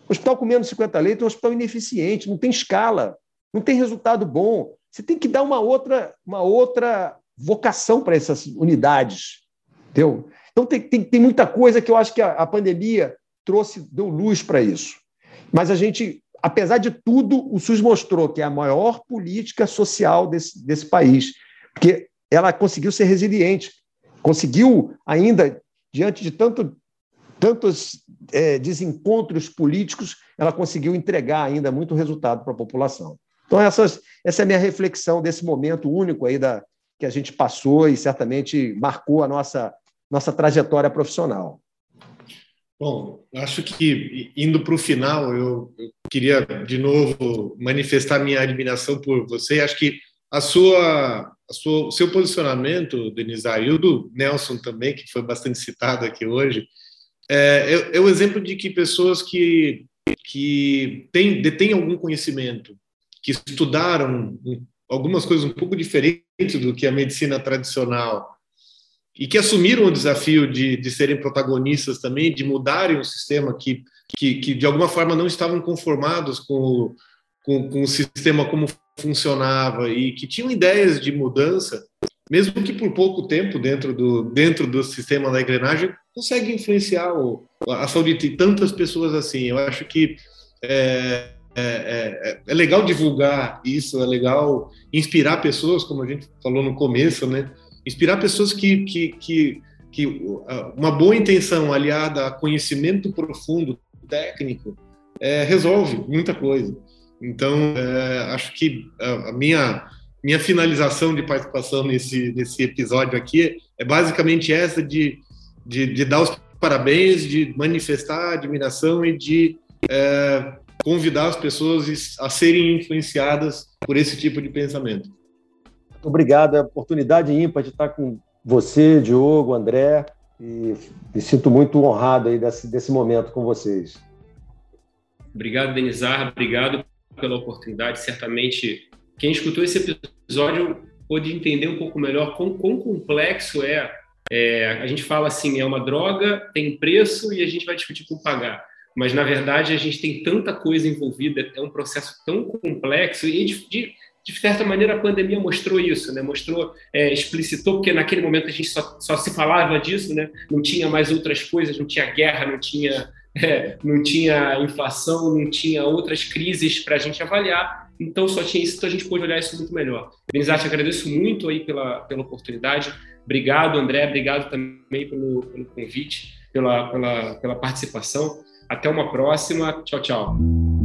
Hospital com menos de 50 leitos é um hospital ineficiente, não tem escala, não tem resultado bom. Você tem que dar uma outra, uma outra vocação para essas unidades. Entendeu? Então, tem, tem, tem muita coisa que eu acho que a, a pandemia trouxe, deu luz para isso. Mas a gente apesar de tudo, o SUS mostrou que é a maior política social desse, desse país, porque ela conseguiu ser resiliente, conseguiu ainda, diante de tanto, tantos é, desencontros políticos, ela conseguiu entregar ainda muito resultado para a população. Então, essas, essa é a minha reflexão desse momento único aí da, que a gente passou e certamente marcou a nossa, nossa trajetória profissional. Bom, acho que indo para o final, eu, eu, queria de novo manifestar minha admiração por você. Acho que a sua, a sua, o seu posicionamento, Denise, e o do Nelson também, que foi bastante citado aqui hoje, é, é, é o exemplo de que pessoas que, que têm, detêm algum conhecimento, que estudaram algumas coisas um pouco diferentes do que a medicina tradicional e que assumiram o desafio de, de serem protagonistas também, de mudarem o sistema que, que, que de alguma forma não estavam conformados com o, com, com o sistema como funcionava e que tinham ideias de mudança, mesmo que por pouco tempo dentro do, dentro do sistema da engrenagem, consegue influenciar o, a saúde de tantas pessoas assim. Eu acho que é, é, é, é, legal divulgar isso, é legal inspirar pessoas, como a gente falou no começo, né? Inspirar pessoas que, que, que, que uma boa intenção aliada a conhecimento profundo, técnico, é, resolve muita coisa. Então, é, acho que a, minha, minha finalização de participação nesse, nesse episódio aqui é basicamente essa de, de, de dar os parabéns, de manifestar admiração e de é, convidar as pessoas a serem influenciadas por esse tipo de pensamento. Obrigado, é oportunidade ímpar de estar com você, Diogo, André, e me sinto muito honrado aí desse, desse momento com vocês. Obrigado, Denizar, obrigado pela oportunidade. Certamente, quem escutou esse episódio pôde entender um pouco melhor quão, quão complexo é, é. A gente fala assim, é uma droga, tem preço e a gente vai discutir como pagar. Mas, na verdade, a gente tem tanta coisa envolvida, é um processo tão complexo e, de, de, de certa maneira, a pandemia mostrou isso, né? Mostrou, é, explicitou, porque naquele momento a gente só, só se falava disso, né? Não tinha mais outras coisas, não tinha guerra, não tinha é, não tinha inflação, não tinha outras crises para a gente avaliar, então só tinha isso, então a gente pôde olhar isso muito melhor. Benizate, agradeço muito aí pela, pela oportunidade, obrigado André, obrigado também pelo, pelo convite, pela, pela, pela participação, até uma próxima, tchau, tchau.